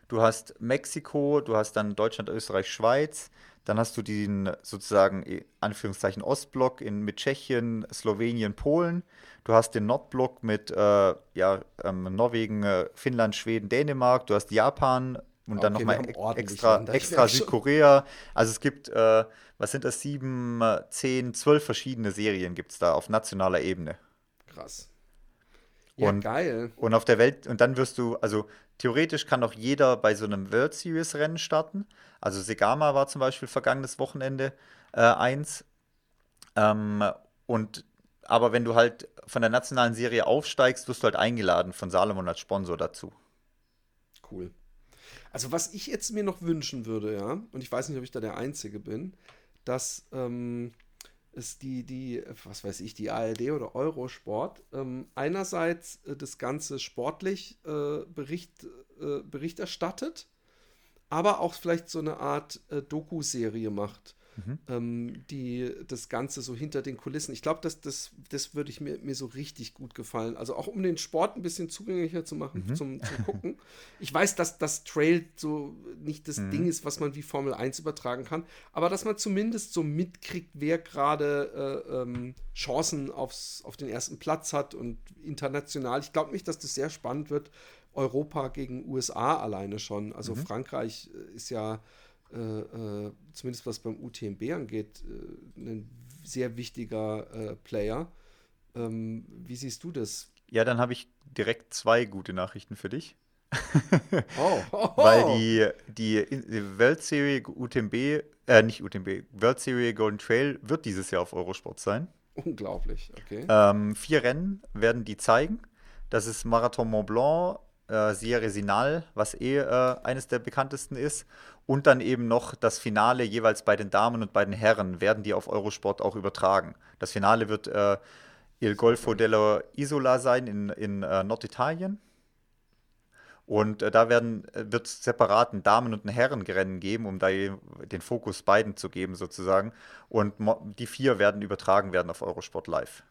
Speaker 2: Du hast Mexiko, du hast dann Deutschland, Österreich, Schweiz. Dann hast du den sozusagen Anführungszeichen Ostblock in, mit Tschechien, Slowenien, Polen. Du hast den Nordblock mit äh, ja, ähm, Norwegen, äh, Finnland, Schweden, Dänemark. Du hast Japan und okay, dann nochmal extra, extra Südkorea. Also es gibt, äh, was sind das, sieben, zehn, zwölf verschiedene Serien gibt es da auf nationaler Ebene.
Speaker 1: Krass.
Speaker 2: Ja, und, geil. Und auf der Welt, und dann wirst du, also theoretisch kann auch jeder bei so einem World Series Rennen starten. Also Segama war zum Beispiel vergangenes Wochenende äh, eins. Ähm, und aber wenn du halt von der nationalen Serie aufsteigst, wirst du halt eingeladen von Salomon als Sponsor dazu.
Speaker 1: Cool. Also was ich jetzt mir noch wünschen würde, ja, und ich weiß nicht, ob ich da der Einzige bin, dass ähm, ist die, die, was weiß ich, die ARD oder Eurosport. Ähm, einerseits äh, das Ganze sportlich äh, Bericht, äh, Bericht erstattet, aber auch vielleicht so eine Art äh, Doku-Serie macht mhm. ähm, die das Ganze so hinter den Kulissen. Ich glaube, das, das, das würde ich mir, mir so richtig gut gefallen. Also auch um den Sport ein bisschen zugänglicher zu machen mhm. zum, zum Gucken. Ich weiß, dass das Trail so nicht das mhm. Ding ist, was man wie Formel 1 übertragen kann, aber dass man zumindest so mitkriegt, wer gerade äh, ähm, Chancen aufs, auf den ersten Platz hat und international. Ich glaube nicht, dass das sehr spannend wird. Europa gegen USA alleine schon. Also mhm. Frankreich äh, ist ja äh, äh, zumindest was beim UTMB angeht, äh, ein sehr wichtiger äh, Player. Ähm, wie siehst du das?
Speaker 2: Ja, dann habe ich direkt zwei gute Nachrichten für dich. oh, oh, oh. Weil die, die, die World Series UTMB, äh, nicht UTMB, World Series Golden Trail wird dieses Jahr auf Eurosport sein.
Speaker 1: Unglaublich, okay.
Speaker 2: Ähm, vier Rennen werden die zeigen. Das ist Marathon Mont Blanc, äh, Sierra Sinal, was eh äh, eines der bekanntesten ist. Und dann eben noch das Finale jeweils bei den Damen und bei den Herren werden die auf Eurosport auch übertragen. Das Finale wird äh, Il Golfo della Isola sein in, in äh, Norditalien. Und äh, da werden, äh, wird es separaten Damen- und Herrenrennen geben, um da den Fokus beiden zu geben, sozusagen. Und die vier werden übertragen werden auf Eurosport Live.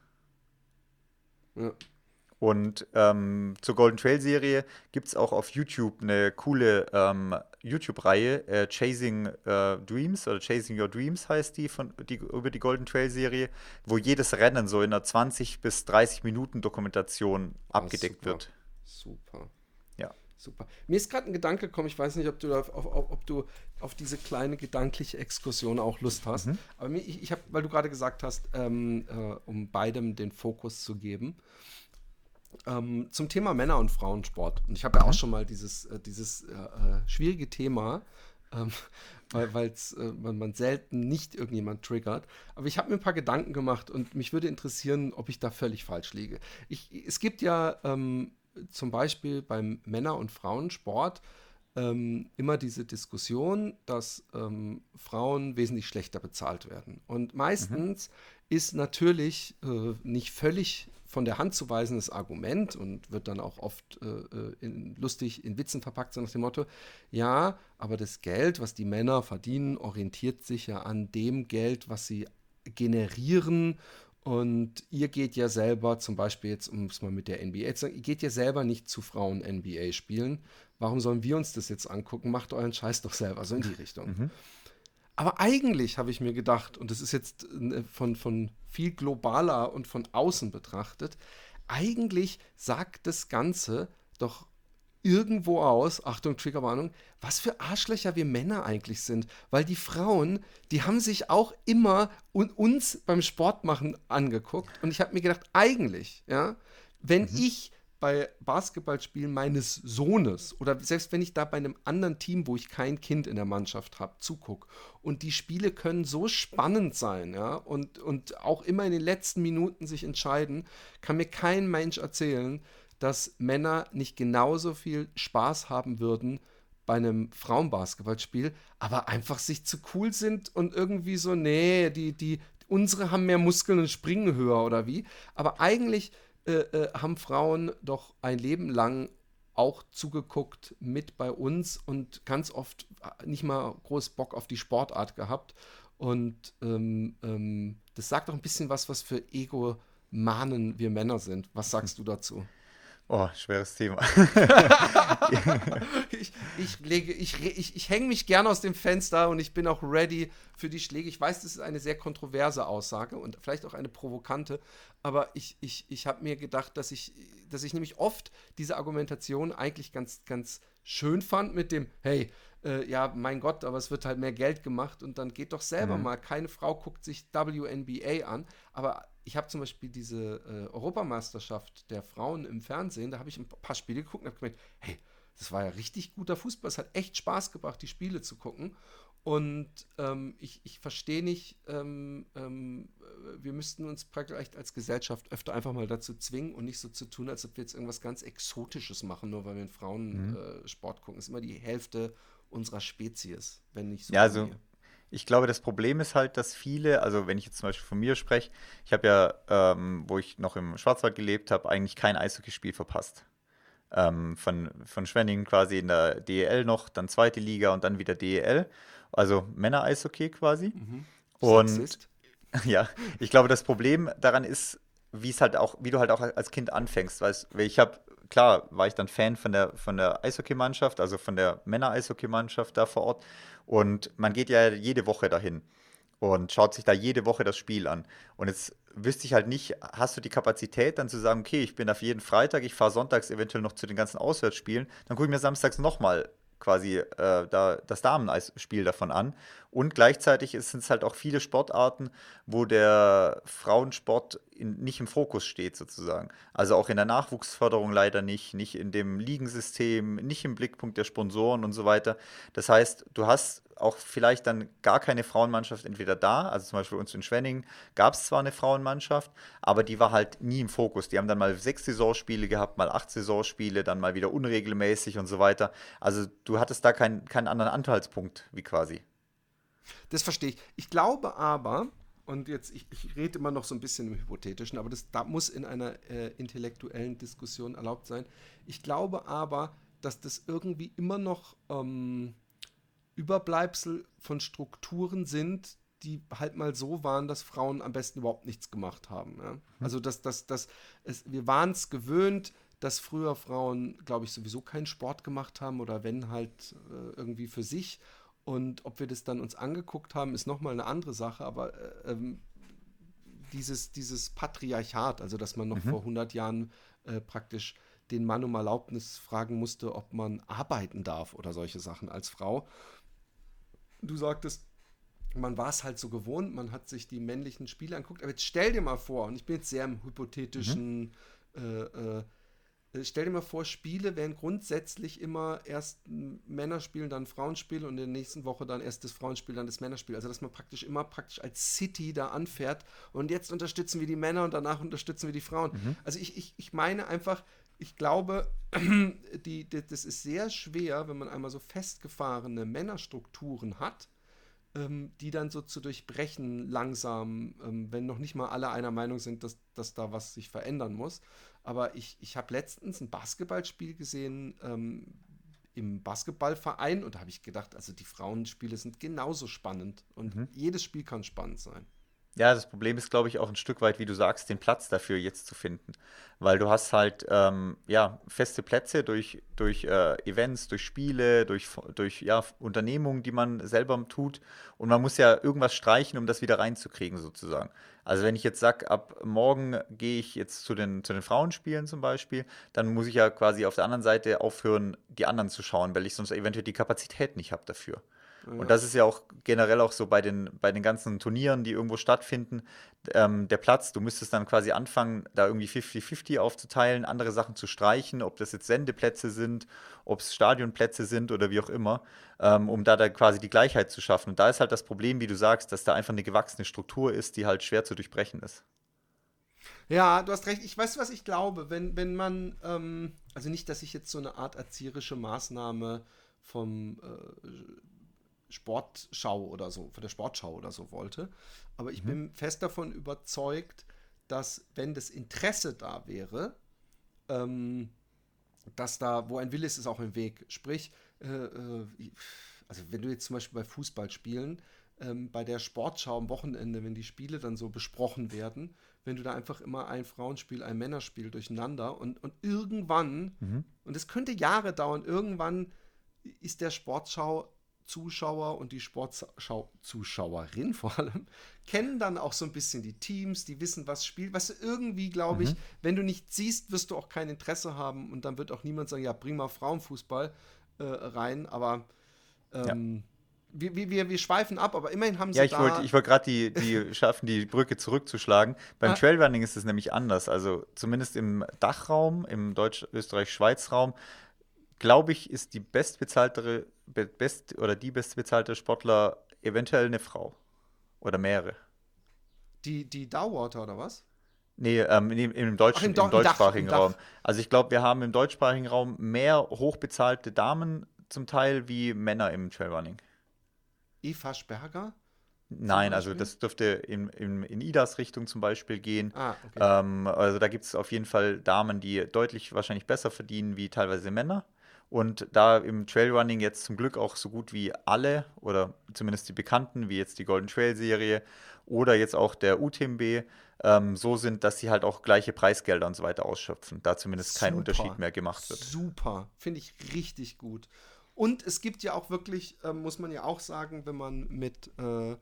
Speaker 2: Ja. Und ähm, zur Golden Trail Serie gibt es auch auf YouTube eine coole ähm, YouTube-Reihe, äh, Chasing äh, Dreams oder Chasing Your Dreams heißt die, von, die über die Golden Trail Serie, wo jedes Rennen so in einer 20 bis 30 Minuten Dokumentation ah, abgedeckt
Speaker 1: super.
Speaker 2: wird.
Speaker 1: Super.
Speaker 2: Ja.
Speaker 1: Super. Mir ist gerade ein Gedanke gekommen, ich weiß nicht, ob du, auf, auf, ob du auf diese kleine gedankliche Exkursion auch Lust hast. Mhm. Aber mir, ich, ich habe, weil du gerade gesagt hast, ähm, äh, um beidem den Fokus zu geben. Ähm, zum Thema Männer- und Frauensport. Und ich habe ja auch mhm. schon mal dieses, äh, dieses äh, äh schwierige Thema, ähm, weil äh, man, man, selten nicht irgendjemand triggert. Aber ich habe mir ein paar Gedanken gemacht und mich würde interessieren, ob ich da völlig falsch liege. Ich, es gibt ja ähm, zum Beispiel beim Männer- und Frauensport ähm, immer diese Diskussion, dass ähm, Frauen wesentlich schlechter bezahlt werden. Und meistens mhm. ist natürlich äh, nicht völlig von der Hand zu weisendes Argument und wird dann auch oft äh, äh, in, lustig in Witzen verpackt, so nach dem Motto, ja, aber das Geld, was die Männer verdienen, orientiert sich ja an dem Geld, was sie generieren und ihr geht ja selber, zum Beispiel jetzt, um es mal mit der NBA zu sagen, ihr geht ja selber nicht zu Frauen NBA spielen. Warum sollen wir uns das jetzt angucken? Macht euren Scheiß doch selber, so in die Richtung. Mhm. Aber eigentlich habe ich mir gedacht, und das ist jetzt äh, von, von viel globaler und von außen betrachtet, eigentlich sagt das Ganze doch irgendwo aus, Achtung, Triggerwarnung, was für Arschlöcher wir Männer eigentlich sind. Weil die Frauen, die haben sich auch immer un uns beim Sportmachen angeguckt. Und ich habe mir gedacht, eigentlich, ja, wenn mhm. ich bei Basketballspielen meines Sohnes oder selbst wenn ich da bei einem anderen Team, wo ich kein Kind in der Mannschaft habe, zugucke und die Spiele können so spannend sein, ja, und, und auch immer in den letzten Minuten sich entscheiden, kann mir kein Mensch erzählen, dass Männer nicht genauso viel Spaß haben würden bei einem Frauenbasketballspiel, aber einfach sich zu cool sind und irgendwie so, nee, die, die, unsere haben mehr Muskeln und springen höher oder wie. Aber eigentlich äh, äh, haben Frauen doch ein Leben lang auch zugeguckt mit bei uns und ganz oft nicht mal groß Bock auf die Sportart gehabt. Und ähm, ähm, das sagt auch ein bisschen was, was für Ego-Manen wir Männer sind. Was sagst du dazu?
Speaker 2: Oh, schweres Thema.
Speaker 1: ich, ich, lege, ich, ich, ich hänge mich gerne aus dem Fenster und ich bin auch ready für die Schläge. Ich weiß, das ist eine sehr kontroverse Aussage und vielleicht auch eine provokante, aber ich, ich, ich habe mir gedacht, dass ich, dass ich nämlich oft diese Argumentation eigentlich ganz, ganz schön fand mit dem, hey, äh, ja, mein Gott, aber es wird halt mehr Geld gemacht und dann geht doch selber mhm. mal. Keine Frau guckt sich WNBA an, aber ich habe zum Beispiel diese äh, Europameisterschaft der Frauen im Fernsehen, da habe ich ein paar Spiele geguckt und habe gemerkt, hey, das war ja richtig guter Fußball. Es hat echt Spaß gebracht, die Spiele zu gucken. Und ähm, ich, ich verstehe nicht, ähm, ähm, wir müssten uns praktisch als Gesellschaft öfter einfach mal dazu zwingen und nicht so zu tun, als ob wir jetzt irgendwas ganz Exotisches machen, nur weil wir in Frauensport mhm. äh, gucken. Das ist immer die Hälfte unserer Spezies, wenn nicht so.
Speaker 2: Ja, also ich glaube, das Problem ist halt, dass viele, also wenn ich jetzt zum Beispiel von mir spreche, ich habe ja, ähm, wo ich noch im Schwarzwald gelebt habe, eigentlich kein Eishockeyspiel verpasst. Ähm, von, von Schwenningen quasi in der DEL noch, dann zweite Liga und dann wieder DEL. Also Männer-Eishockey quasi. Mhm. Und Sexist. ja, ich glaube, das Problem daran ist, wie es halt auch, wie du halt auch als Kind anfängst. Weißt, ich habe klar war ich dann Fan von der, von der Eishockeymannschaft, also von der Männer-Eishockeymannschaft da vor Ort. Und man geht ja jede Woche dahin und schaut sich da jede Woche das Spiel an. Und jetzt wüsste ich halt nicht, hast du die Kapazität dann zu sagen, okay, ich bin auf jeden Freitag, ich fahre sonntags eventuell noch zu den ganzen Auswärtsspielen, dann gucke ich mir samstags nochmal quasi äh, da, das Dameneisspiel davon an. Und gleichzeitig sind es halt auch viele Sportarten, wo der Frauensport in, nicht im Fokus steht, sozusagen. Also auch in der Nachwuchsförderung leider nicht, nicht in dem Ligensystem, nicht im Blickpunkt der Sponsoren und so weiter. Das heißt, du hast auch vielleicht dann gar keine Frauenmannschaft entweder da, also zum Beispiel uns in Schwenningen gab es zwar eine Frauenmannschaft, aber die war halt nie im Fokus. Die haben dann mal sechs Saisonspiele gehabt, mal acht Saisonspiele, dann mal wieder unregelmäßig und so weiter. Also du hattest da keinen, keinen anderen Anteilspunkt wie quasi.
Speaker 1: Das verstehe ich. Ich glaube aber, und jetzt, ich, ich rede immer noch so ein bisschen im Hypothetischen, aber das da muss in einer äh, intellektuellen Diskussion erlaubt sein. Ich glaube aber, dass das irgendwie immer noch ähm, Überbleibsel von Strukturen sind, die halt mal so waren, dass Frauen am besten überhaupt nichts gemacht haben. Ja? Mhm. Also, dass, dass, dass es, wir waren es gewöhnt, dass früher Frauen, glaube ich, sowieso keinen Sport gemacht haben oder wenn halt äh, irgendwie für sich. Und ob wir das dann uns angeguckt haben, ist nochmal eine andere Sache. Aber äh, ähm, dieses, dieses Patriarchat, also dass man noch mhm. vor 100 Jahren äh, praktisch den Mann um Erlaubnis fragen musste, ob man arbeiten darf oder solche Sachen als Frau du sagtest, man war es halt so gewohnt, man hat sich die männlichen Spiele anguckt. Aber jetzt stell dir mal vor, und ich bin jetzt sehr im hypothetischen, mhm. äh, äh, stell dir mal vor, Spiele werden grundsätzlich immer erst ein Männerspiel, dann Frauenspiel und in der nächsten Woche dann erst das Frauenspiel, dann das Männerspiel. Also dass man praktisch immer praktisch als City da anfährt und jetzt unterstützen wir die Männer und danach unterstützen wir die Frauen. Mhm. Also ich, ich, ich meine einfach, ich glaube, die, die, das ist sehr schwer, wenn man einmal so festgefahrene Männerstrukturen hat, ähm, die dann so zu durchbrechen langsam, ähm, wenn noch nicht mal alle einer Meinung sind, dass, dass da was sich verändern muss. Aber ich, ich habe letztens ein Basketballspiel gesehen ähm, im Basketballverein und da habe ich gedacht, also die Frauenspiele sind genauso spannend und mhm. jedes Spiel kann spannend sein.
Speaker 2: Ja, das Problem ist, glaube ich, auch ein Stück weit, wie du sagst, den Platz dafür jetzt zu finden. Weil du hast halt ähm, ja, feste Plätze durch, durch äh, Events, durch Spiele, durch, durch ja, Unternehmungen, die man selber tut. Und man muss ja irgendwas streichen, um das wieder reinzukriegen, sozusagen. Also wenn ich jetzt sage, ab morgen gehe ich jetzt zu den, zu den Frauenspielen zum Beispiel, dann muss ich ja quasi auf der anderen Seite aufhören, die anderen zu schauen, weil ich sonst eventuell die Kapazität nicht habe dafür. Und das ist ja auch generell auch so bei den, bei den ganzen Turnieren, die irgendwo stattfinden, ähm, der Platz, du müsstest dann quasi anfangen, da irgendwie 50-50 aufzuteilen, andere Sachen zu streichen, ob das jetzt Sendeplätze sind, ob es Stadionplätze sind oder wie auch immer, ähm, um da, da quasi die Gleichheit zu schaffen. Und da ist halt das Problem, wie du sagst, dass da einfach eine gewachsene Struktur ist, die halt schwer zu durchbrechen ist.
Speaker 1: Ja, du hast recht. Ich weiß, was ich glaube. Wenn, wenn man, ähm, also nicht, dass ich jetzt so eine Art erzieherische Maßnahme vom äh, Sportschau oder so, von der Sportschau oder so wollte. Aber ich mhm. bin fest davon überzeugt, dass wenn das Interesse da wäre, ähm, dass da, wo ein Wille ist, ist auch ein Weg. Sprich, äh, äh, also wenn du jetzt zum Beispiel bei Fußballspielen, ähm, bei der Sportschau am Wochenende, wenn die Spiele dann so besprochen werden, wenn du da einfach immer ein Frauenspiel, ein Männerspiel durcheinander und, und irgendwann, mhm. und es könnte Jahre dauern, irgendwann ist der Sportschau Zuschauer und die Sportschau-Zuschauerin vor allem kennen dann auch so ein bisschen die Teams, die wissen, was spielt. Was weißt du, irgendwie glaube ich, mhm. wenn du nicht siehst, wirst du auch kein Interesse haben und dann wird auch niemand sagen, ja, bring mal Frauenfußball äh, rein, aber ähm, ja. Wir, wir, wir, schweifen ab, aber immerhin haben sie
Speaker 2: ja, ich wollte wollt gerade die, die schaffen, die Brücke zurückzuschlagen. Beim ah. Trailrunning ist es nämlich anders. Also zumindest im Dachraum, im Deutsch-Österreich-Schweiz-Raum, glaube ich, ist die bestbezahltere best oder die bestbezahlte Sportler eventuell eine Frau. Oder mehrere.
Speaker 1: Die, die Downwater oder was?
Speaker 2: Nee, ähm, im, im, Deutsch, Ach, im, im deutschsprachigen Dach, Raum. Also ich glaube, wir haben im deutschsprachigen Raum mehr hochbezahlte Damen zum Teil wie Männer im Trailrunning.
Speaker 1: Eva Sperger?
Speaker 2: Nein, also das dürfte in, in, in Idas Richtung zum Beispiel gehen. Ah, okay. ähm, also da gibt es auf jeden Fall Damen, die deutlich wahrscheinlich besser verdienen wie teilweise Männer. Und da im Trailrunning jetzt zum Glück auch so gut wie alle oder zumindest die Bekannten, wie jetzt die Golden Trail Serie oder jetzt auch der UTMB, ähm, so sind, dass sie halt auch gleiche Preisgelder und so weiter ausschöpfen. Da zumindest Super. kein Unterschied mehr gemacht wird.
Speaker 1: Super, finde ich richtig gut. Und es gibt ja auch wirklich, äh, muss man ja auch sagen, wenn man mit äh,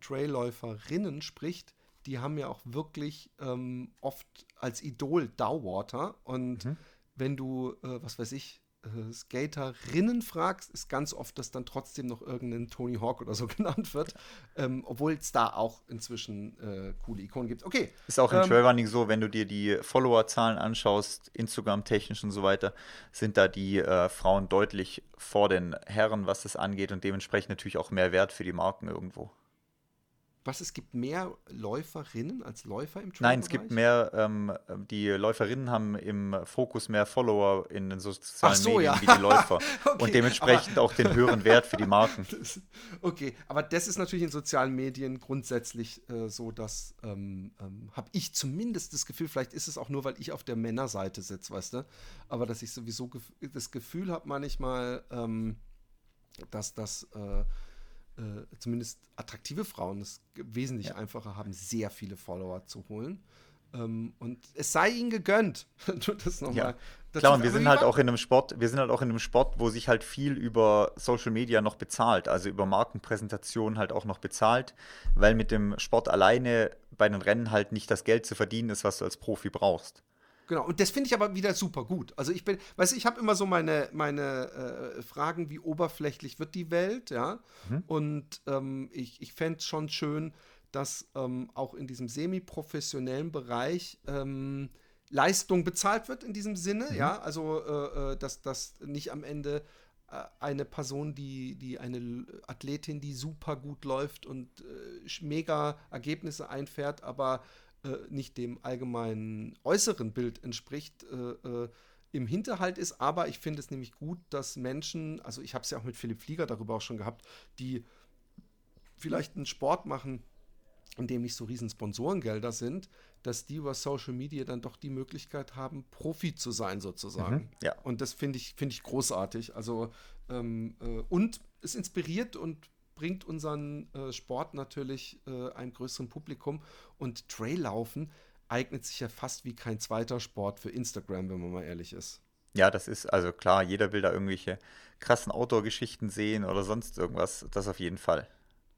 Speaker 1: Trailläuferinnen spricht, die haben ja auch wirklich ähm, oft als Idol Dowwater. Und mhm. wenn du, äh, was weiß ich, äh, Skaterinnen fragst, ist ganz oft, dass dann trotzdem noch irgendein Tony Hawk oder so genannt wird, ähm, obwohl es da auch inzwischen äh, coole Ikonen gibt. Okay.
Speaker 2: Ist auch im ähm, Trailrunning so, wenn du dir die Followerzahlen anschaust, Instagram-technisch und so weiter, sind da die äh, Frauen deutlich vor den Herren, was das angeht und dementsprechend natürlich auch mehr Wert für die Marken irgendwo.
Speaker 1: Was, es gibt mehr Läuferinnen als Läufer im
Speaker 2: Trail Nein, es gibt mehr, ähm, die Läuferinnen haben im Fokus mehr Follower in den sozialen so, Medien ja. wie die Läufer. okay, und dementsprechend auch den höheren Wert für die Marken.
Speaker 1: Das, okay, aber das ist natürlich in sozialen Medien grundsätzlich äh, so, dass ähm, ähm, habe ich zumindest das Gefühl, vielleicht ist es auch nur, weil ich auf der Männerseite sitze, weißt du, aber dass ich sowieso gef das Gefühl habe manchmal, ähm, dass das äh, äh, zumindest attraktive Frauen es wesentlich ja. einfacher haben, sehr viele Follower zu holen. Ähm, und es sei ihnen gegönnt.
Speaker 2: das nochmal. Ja. Klar, und wir sind halt auch in einem Sport, wir sind halt auch in einem Sport, wo sich halt viel über Social Media noch bezahlt, also über Markenpräsentation halt auch noch bezahlt, weil mit dem Sport alleine bei den Rennen halt nicht das Geld zu verdienen ist, was du als Profi brauchst.
Speaker 1: Genau, und das finde ich aber wieder super gut. Also ich bin, weißt du, ich habe immer so meine, meine äh, Fragen, wie oberflächlich wird die Welt, ja. Mhm. Und ähm, ich, ich fände es schon schön, dass ähm, auch in diesem semi-professionellen Bereich ähm, Leistung bezahlt wird in diesem Sinne, mhm. ja. Also, äh, äh dass das nicht am Ende äh, eine Person, die, die eine Athletin, die super gut läuft und äh, mega Ergebnisse einfährt, aber nicht dem allgemeinen äußeren Bild entspricht, äh, äh, im Hinterhalt ist. Aber ich finde es nämlich gut, dass Menschen, also ich habe es ja auch mit Philipp Flieger darüber auch schon gehabt, die vielleicht einen Sport machen, in dem nicht so riesen Sponsorengelder sind, dass die über Social Media dann doch die Möglichkeit haben, Profi zu sein sozusagen. Mhm, ja. Und das finde ich, find ich großartig. Also ähm, äh, und es inspiriert und bringt unseren äh, Sport natürlich äh, einem größeren Publikum und Traillaufen eignet sich ja fast wie kein zweiter Sport für Instagram, wenn man mal ehrlich ist.
Speaker 2: Ja, das ist also klar, jeder will da irgendwelche krassen Outdoor-Geschichten sehen oder sonst irgendwas. Das auf jeden Fall.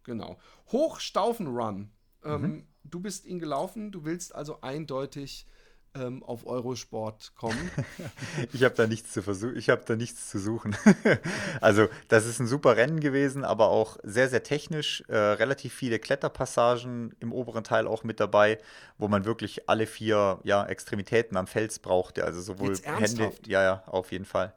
Speaker 1: Genau. Hochstaufen-Run. Ähm, mhm. Du bist ihn gelaufen, du willst also eindeutig ähm, auf Eurosport kommen.
Speaker 2: ich habe da nichts zu versuchen, ich habe da nichts zu suchen. also, das ist ein super Rennen gewesen, aber auch sehr, sehr technisch, äh, relativ viele Kletterpassagen im oberen Teil auch mit dabei, wo man wirklich alle vier ja, Extremitäten am Fels brauchte. Also sowohl Hände, ja, ja, auf jeden Fall.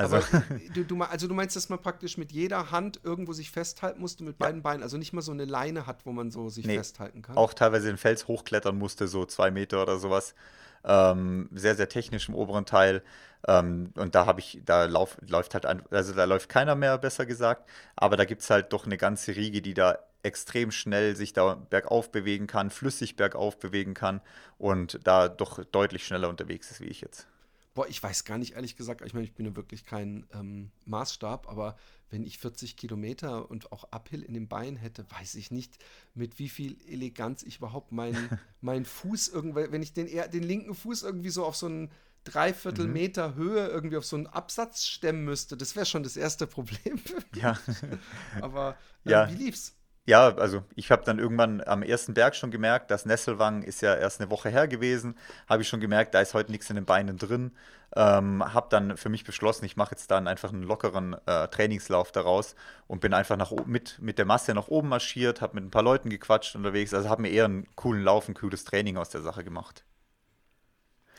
Speaker 1: Also. Aber du, du, also du meinst, dass man praktisch mit jeder Hand irgendwo sich festhalten musste mit beiden ja. Beinen, also nicht mal so eine Leine hat, wo man so sich nee, festhalten kann?
Speaker 2: Auch teilweise den Fels hochklettern musste, so zwei Meter oder sowas. Ähm, sehr, sehr technisch im oberen Teil. Ähm, und da habe ich, da lauf, läuft halt, ein, also da läuft keiner mehr, besser gesagt. Aber da gibt es halt doch eine ganze Riege, die da extrem schnell sich da bergauf bewegen kann, flüssig bergauf bewegen kann und da doch deutlich schneller unterwegs ist wie ich jetzt.
Speaker 1: Boah, ich weiß gar nicht, ehrlich gesagt, ich meine, ich bin ja wirklich kein ähm, Maßstab, aber wenn ich 40 Kilometer und auch Uphill in den Beinen hätte, weiß ich nicht, mit wie viel Eleganz ich überhaupt meinen, meinen Fuß irgendwie, wenn ich den, den linken Fuß irgendwie so auf so einen Dreiviertel mhm. Meter Höhe irgendwie auf so einen Absatz stemmen müsste, das wäre schon das erste Problem für mich.
Speaker 2: Ja.
Speaker 1: aber äh, ja. wie lief's?
Speaker 2: Ja, also ich habe dann irgendwann am ersten Berg schon gemerkt, dass Nesselwang ist ja erst eine Woche her gewesen, habe ich schon gemerkt, da ist heute nichts in den Beinen drin. Ähm, habe dann für mich beschlossen, ich mache jetzt dann einfach einen lockeren äh, Trainingslauf daraus und bin einfach nach mit, mit der Masse nach oben marschiert, habe mit ein paar Leuten gequatscht unterwegs, also habe mir eher einen coolen Lauf, ein cooles Training aus der Sache gemacht.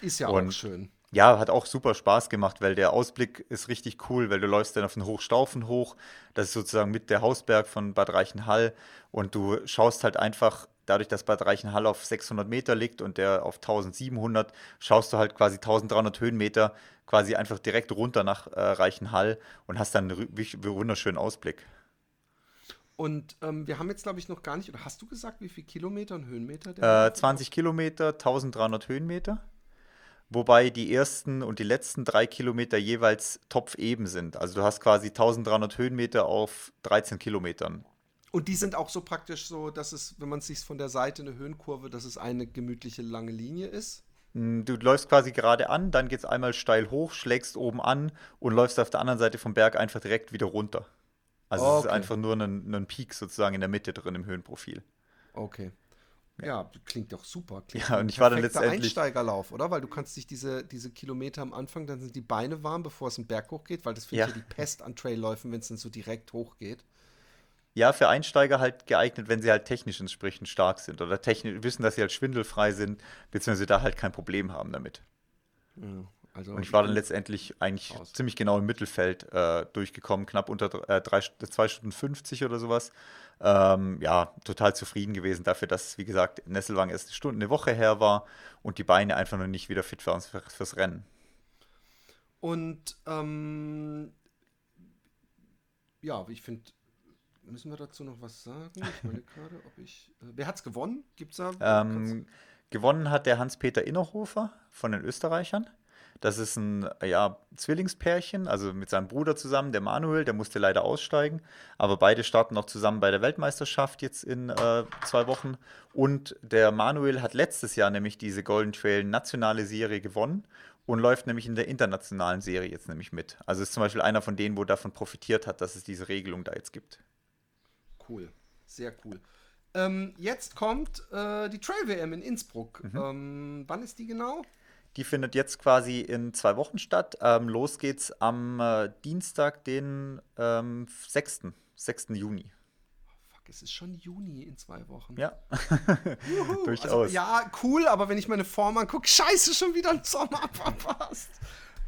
Speaker 1: Ist ja und, auch schön
Speaker 2: ja, hat auch super Spaß gemacht, weil der Ausblick ist richtig cool, weil du läufst dann auf den Hochstaufen hoch. Das ist sozusagen mit der Hausberg von Bad Reichenhall und du schaust halt einfach, dadurch, dass Bad Reichenhall auf 600 Meter liegt und der auf 1700, schaust du halt quasi 1300 Höhenmeter quasi einfach direkt runter nach äh, Reichenhall und hast dann einen wunderschönen Ausblick.
Speaker 1: Und ähm, wir haben jetzt, glaube ich, noch gar nicht, oder hast du gesagt, wie viel Kilometer und Höhenmeter
Speaker 2: der äh, 20 Kilometer, 1300 Höhenmeter wobei die ersten und die letzten drei Kilometer jeweils topfeben sind. Also du hast quasi 1300 Höhenmeter auf 13 Kilometern.
Speaker 1: Und die sind auch so praktisch so, dass es, wenn man es sich von der Seite eine Höhenkurve, dass es eine gemütliche lange Linie ist?
Speaker 2: Hm, du läufst quasi gerade an, dann geht es einmal steil hoch, schlägst oben an und läufst auf der anderen Seite vom Berg einfach direkt wieder runter. Also okay. es ist einfach nur ein, ein Peak sozusagen in der Mitte drin im Höhenprofil.
Speaker 1: Okay. Ja, klingt doch super.
Speaker 2: Klingt ja, und ich war dann letztendlich
Speaker 1: Einsteigerlauf, oder? Weil du kannst dich diese, diese Kilometer am Anfang, dann sind die Beine warm, bevor es einen Berg hochgeht, weil das finde ja. ich ja die Pest an Trailläufen, wenn es dann so direkt hochgeht.
Speaker 2: Ja, für Einsteiger halt geeignet, wenn sie halt technisch entsprechend stark sind oder technisch wissen, dass sie halt schwindelfrei sind, beziehungsweise da halt kein Problem haben damit. Ja, also und ich war dann letztendlich eigentlich raus. ziemlich genau im Mittelfeld äh, durchgekommen, knapp unter 2 äh, Stunden 50 oder sowas. Ähm, ja, total zufrieden gewesen dafür, dass, wie gesagt, Nesselwang erst eine Stunde, eine Woche her war und die Beine einfach noch nicht wieder fit uns für, fürs Rennen.
Speaker 1: Und ähm, ja, ich finde, müssen wir dazu noch was sagen? Ich meine gerade, ob ich. Äh, wer hat's gewonnen? Gibt's da?
Speaker 2: Ähm, gewonnen hat der Hans-Peter Innerhofer von den Österreichern. Das ist ein ja, Zwillingspärchen, also mit seinem Bruder zusammen, der Manuel, der musste leider aussteigen. Aber beide starten noch zusammen bei der Weltmeisterschaft jetzt in äh, zwei Wochen. Und der Manuel hat letztes Jahr nämlich diese Golden Trail nationale Serie gewonnen und läuft nämlich in der internationalen Serie jetzt nämlich mit. Also ist zum Beispiel einer von denen, wo davon profitiert hat, dass es diese Regelung da jetzt gibt.
Speaker 1: Cool, sehr cool. Ähm, jetzt kommt äh, die Trail WM in Innsbruck. Mhm. Ähm, wann ist die genau?
Speaker 2: Die findet jetzt quasi in zwei Wochen statt. Ähm, los geht's am äh, Dienstag, den ähm, 6. 6. Juni.
Speaker 1: Oh, fuck, es ist schon Juni in zwei Wochen.
Speaker 2: Ja,
Speaker 1: durchaus. Also, ja, cool, aber wenn ich meine Form angucke, scheiße, schon wieder ein Sommer verpasst.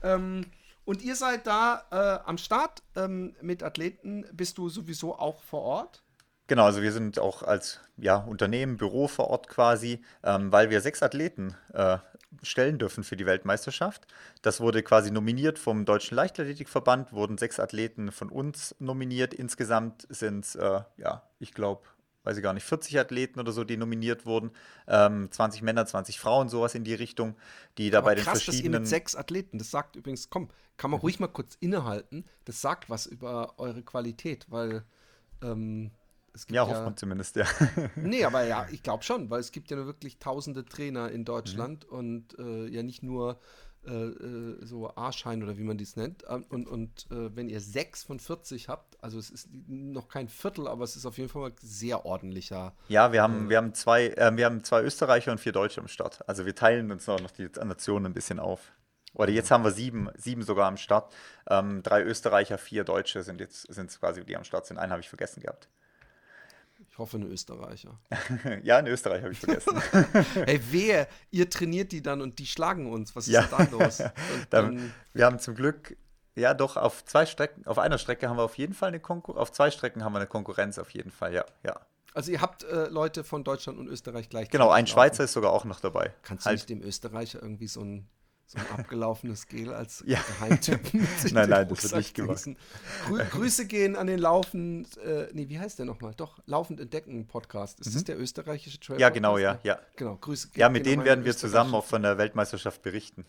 Speaker 1: ähm, und ihr seid da äh, am Start ähm, mit Athleten. Bist du sowieso auch vor Ort?
Speaker 2: Genau, also wir sind auch als ja, Unternehmen, Büro vor Ort quasi, ähm, weil wir sechs Athleten äh, stellen dürfen für die Weltmeisterschaft. Das wurde quasi nominiert vom Deutschen Leichtathletikverband, wurden sechs Athleten von uns nominiert. Insgesamt sind es, äh, ja, ich glaube, weiß ich gar nicht, 40 Athleten oder so, die nominiert wurden. Ähm, 20 Männer, 20 Frauen, sowas in die Richtung, die da bei den krass, verschiedenen. Dass ihr mit
Speaker 1: sechs Athleten, das sagt übrigens, komm, kann man ruhig mal kurz innehalten, das sagt was über eure Qualität, weil Ähm,
Speaker 2: ja, hofft man zumindest, ja.
Speaker 1: nee, aber ja, ich glaube schon, weil es gibt ja nur wirklich tausende Trainer in Deutschland mhm. und äh, ja nicht nur äh, äh so A-Schein oder wie man dies nennt. Ähm, und, und äh, wenn ihr sechs von 40 habt, also es ist noch kein Viertel, aber es ist auf jeden Fall mal sehr ordentlicher.
Speaker 2: Ja, wir haben, äh, wir haben zwei, äh, wir haben zwei Österreicher und vier Deutsche am Start. Also wir teilen uns noch die Nationen ein bisschen auf. Oder jetzt haben wir sieben, sieben sogar am Start. Ähm, drei Österreicher, vier Deutsche sind jetzt sind quasi die am Start sind. Einen habe ich vergessen gehabt.
Speaker 1: Ich hoffe, ein Österreicher.
Speaker 2: ja, ein Österreicher habe ich vergessen.
Speaker 1: Ey, wer? Ihr trainiert die dann und die schlagen uns. Was ist ja. da los?
Speaker 2: Dann, wir haben zum Glück, ja doch, auf zwei Strecken, auf einer Strecke haben wir auf jeden Fall eine Konkurrenz, auf zwei Strecken haben wir eine Konkurrenz auf jeden Fall, ja, ja.
Speaker 1: Also ihr habt äh, Leute von Deutschland und Österreich gleich.
Speaker 2: Genau, ein Schweizer ist sogar auch noch dabei.
Speaker 1: Kannst halt. du nicht dem Österreicher irgendwie so ein so ein abgelaufenes Gel als ja. Geheimtipp
Speaker 2: Nein, nein, das wird nicht gemacht.
Speaker 1: Grü Grüße gehen an den Laufen, äh, nee, wie heißt der nochmal? Doch, Laufend Entdecken Podcast. Ist mhm. das der österreichische
Speaker 2: Trail? Ja, genau, ja, ja.
Speaker 1: Genau,
Speaker 2: Grüße. Ja, mit denen werden wir zusammen auch von der Weltmeisterschaft berichten.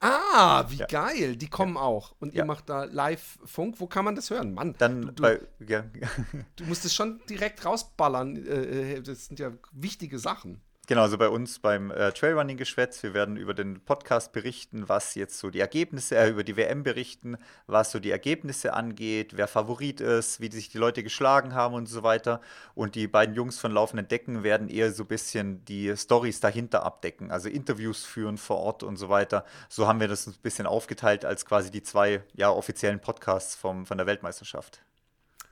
Speaker 1: Ah, wie ja. geil. Die kommen ja. auch. Und ihr ja. macht da Live-Funk. Wo kann man das hören? Mann,
Speaker 2: Dann du, du, bei,
Speaker 1: du musst es schon direkt rausballern. Äh, äh, das sind ja wichtige Sachen.
Speaker 2: Genau, also bei uns beim äh, Trailrunning-Geschwätz, wir werden über den Podcast berichten, was jetzt so die Ergebnisse, äh, über die WM berichten, was so die Ergebnisse angeht, wer Favorit ist, wie sich die Leute geschlagen haben und so weiter. Und die beiden Jungs von Laufenden Decken werden eher so ein bisschen die Stories dahinter abdecken, also Interviews führen vor Ort und so weiter. So haben wir das ein bisschen aufgeteilt als quasi die zwei ja, offiziellen Podcasts vom, von der Weltmeisterschaft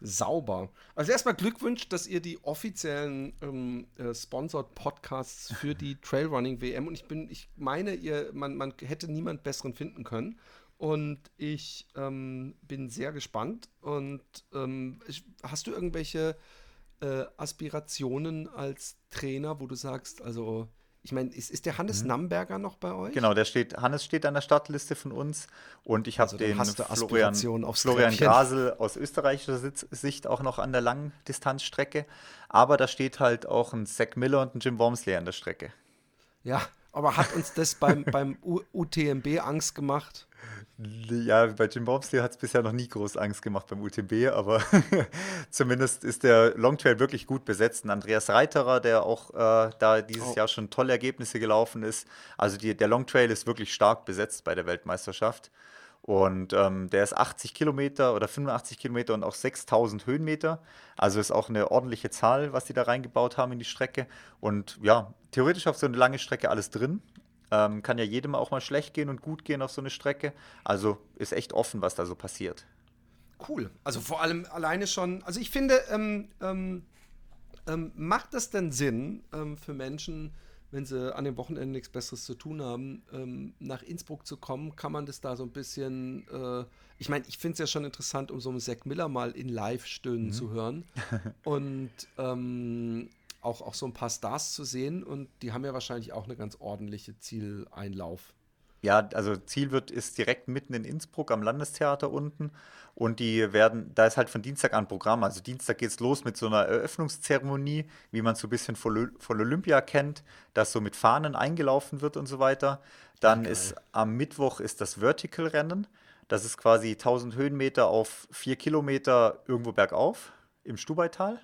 Speaker 1: sauber. Also erstmal Glückwunsch, dass ihr die offiziellen ähm, äh, Sponsored Podcasts für die Trailrunning WM und ich bin, ich meine, ihr, man, man hätte niemand besseren finden können. Und ich ähm, bin sehr gespannt. Und ähm, ich, hast du irgendwelche äh, Aspirationen als Trainer, wo du sagst, also ich meine, ist, ist, der Hannes mhm. Namberger noch bei euch?
Speaker 2: Genau, der steht, Hannes steht an der Startliste von uns und ich habe also den Florian, Florian Grasel aus österreichischer Sicht auch noch an der Langdistanzstrecke. Aber da steht halt auch ein Zach Miller und ein Jim Wormsley an der Strecke.
Speaker 1: Ja, aber hat uns das beim, beim UTMB Angst gemacht?
Speaker 2: Ja, bei Jim Bobsley hat es bisher noch nie groß Angst gemacht beim UTMB, aber zumindest ist der Longtrail wirklich gut besetzt. Und Andreas Reiterer, der auch äh, da dieses oh. Jahr schon tolle Ergebnisse gelaufen ist. Also die, der Longtrail ist wirklich stark besetzt bei der Weltmeisterschaft. Und ähm, der ist 80 Kilometer oder 85 Kilometer und auch 6000 Höhenmeter. Also ist auch eine ordentliche Zahl, was die da reingebaut haben in die Strecke. Und ja, theoretisch auf so eine lange Strecke alles drin. Ähm, kann ja jedem auch mal schlecht gehen und gut gehen auf so eine Strecke. Also ist echt offen, was da so passiert.
Speaker 1: Cool. Also vor allem alleine schon, also ich finde, ähm, ähm, ähm macht das denn Sinn ähm, für Menschen, wenn sie an dem Wochenende nichts Besseres zu tun haben, ähm, nach Innsbruck zu kommen? Kann man das da so ein bisschen, äh, ich meine, ich finde es ja schon interessant, um so einen Zack Miller mal in Live stöhnen mhm. zu hören. Und auch, auch so ein paar Stars zu sehen und die haben ja wahrscheinlich auch eine ganz ordentliche Zieleinlauf.
Speaker 2: Ja, also Ziel wird ist direkt mitten in Innsbruck am Landestheater unten und die werden, da ist halt von Dienstag an Programm. Also Dienstag geht es los mit so einer Eröffnungszeremonie, wie man so ein bisschen von, von Olympia kennt, dass so mit Fahnen eingelaufen wird und so weiter. Dann okay. ist am Mittwoch ist das Vertical-Rennen. Das ist quasi 1000 Höhenmeter auf 4 Kilometer irgendwo bergauf im Stubaital.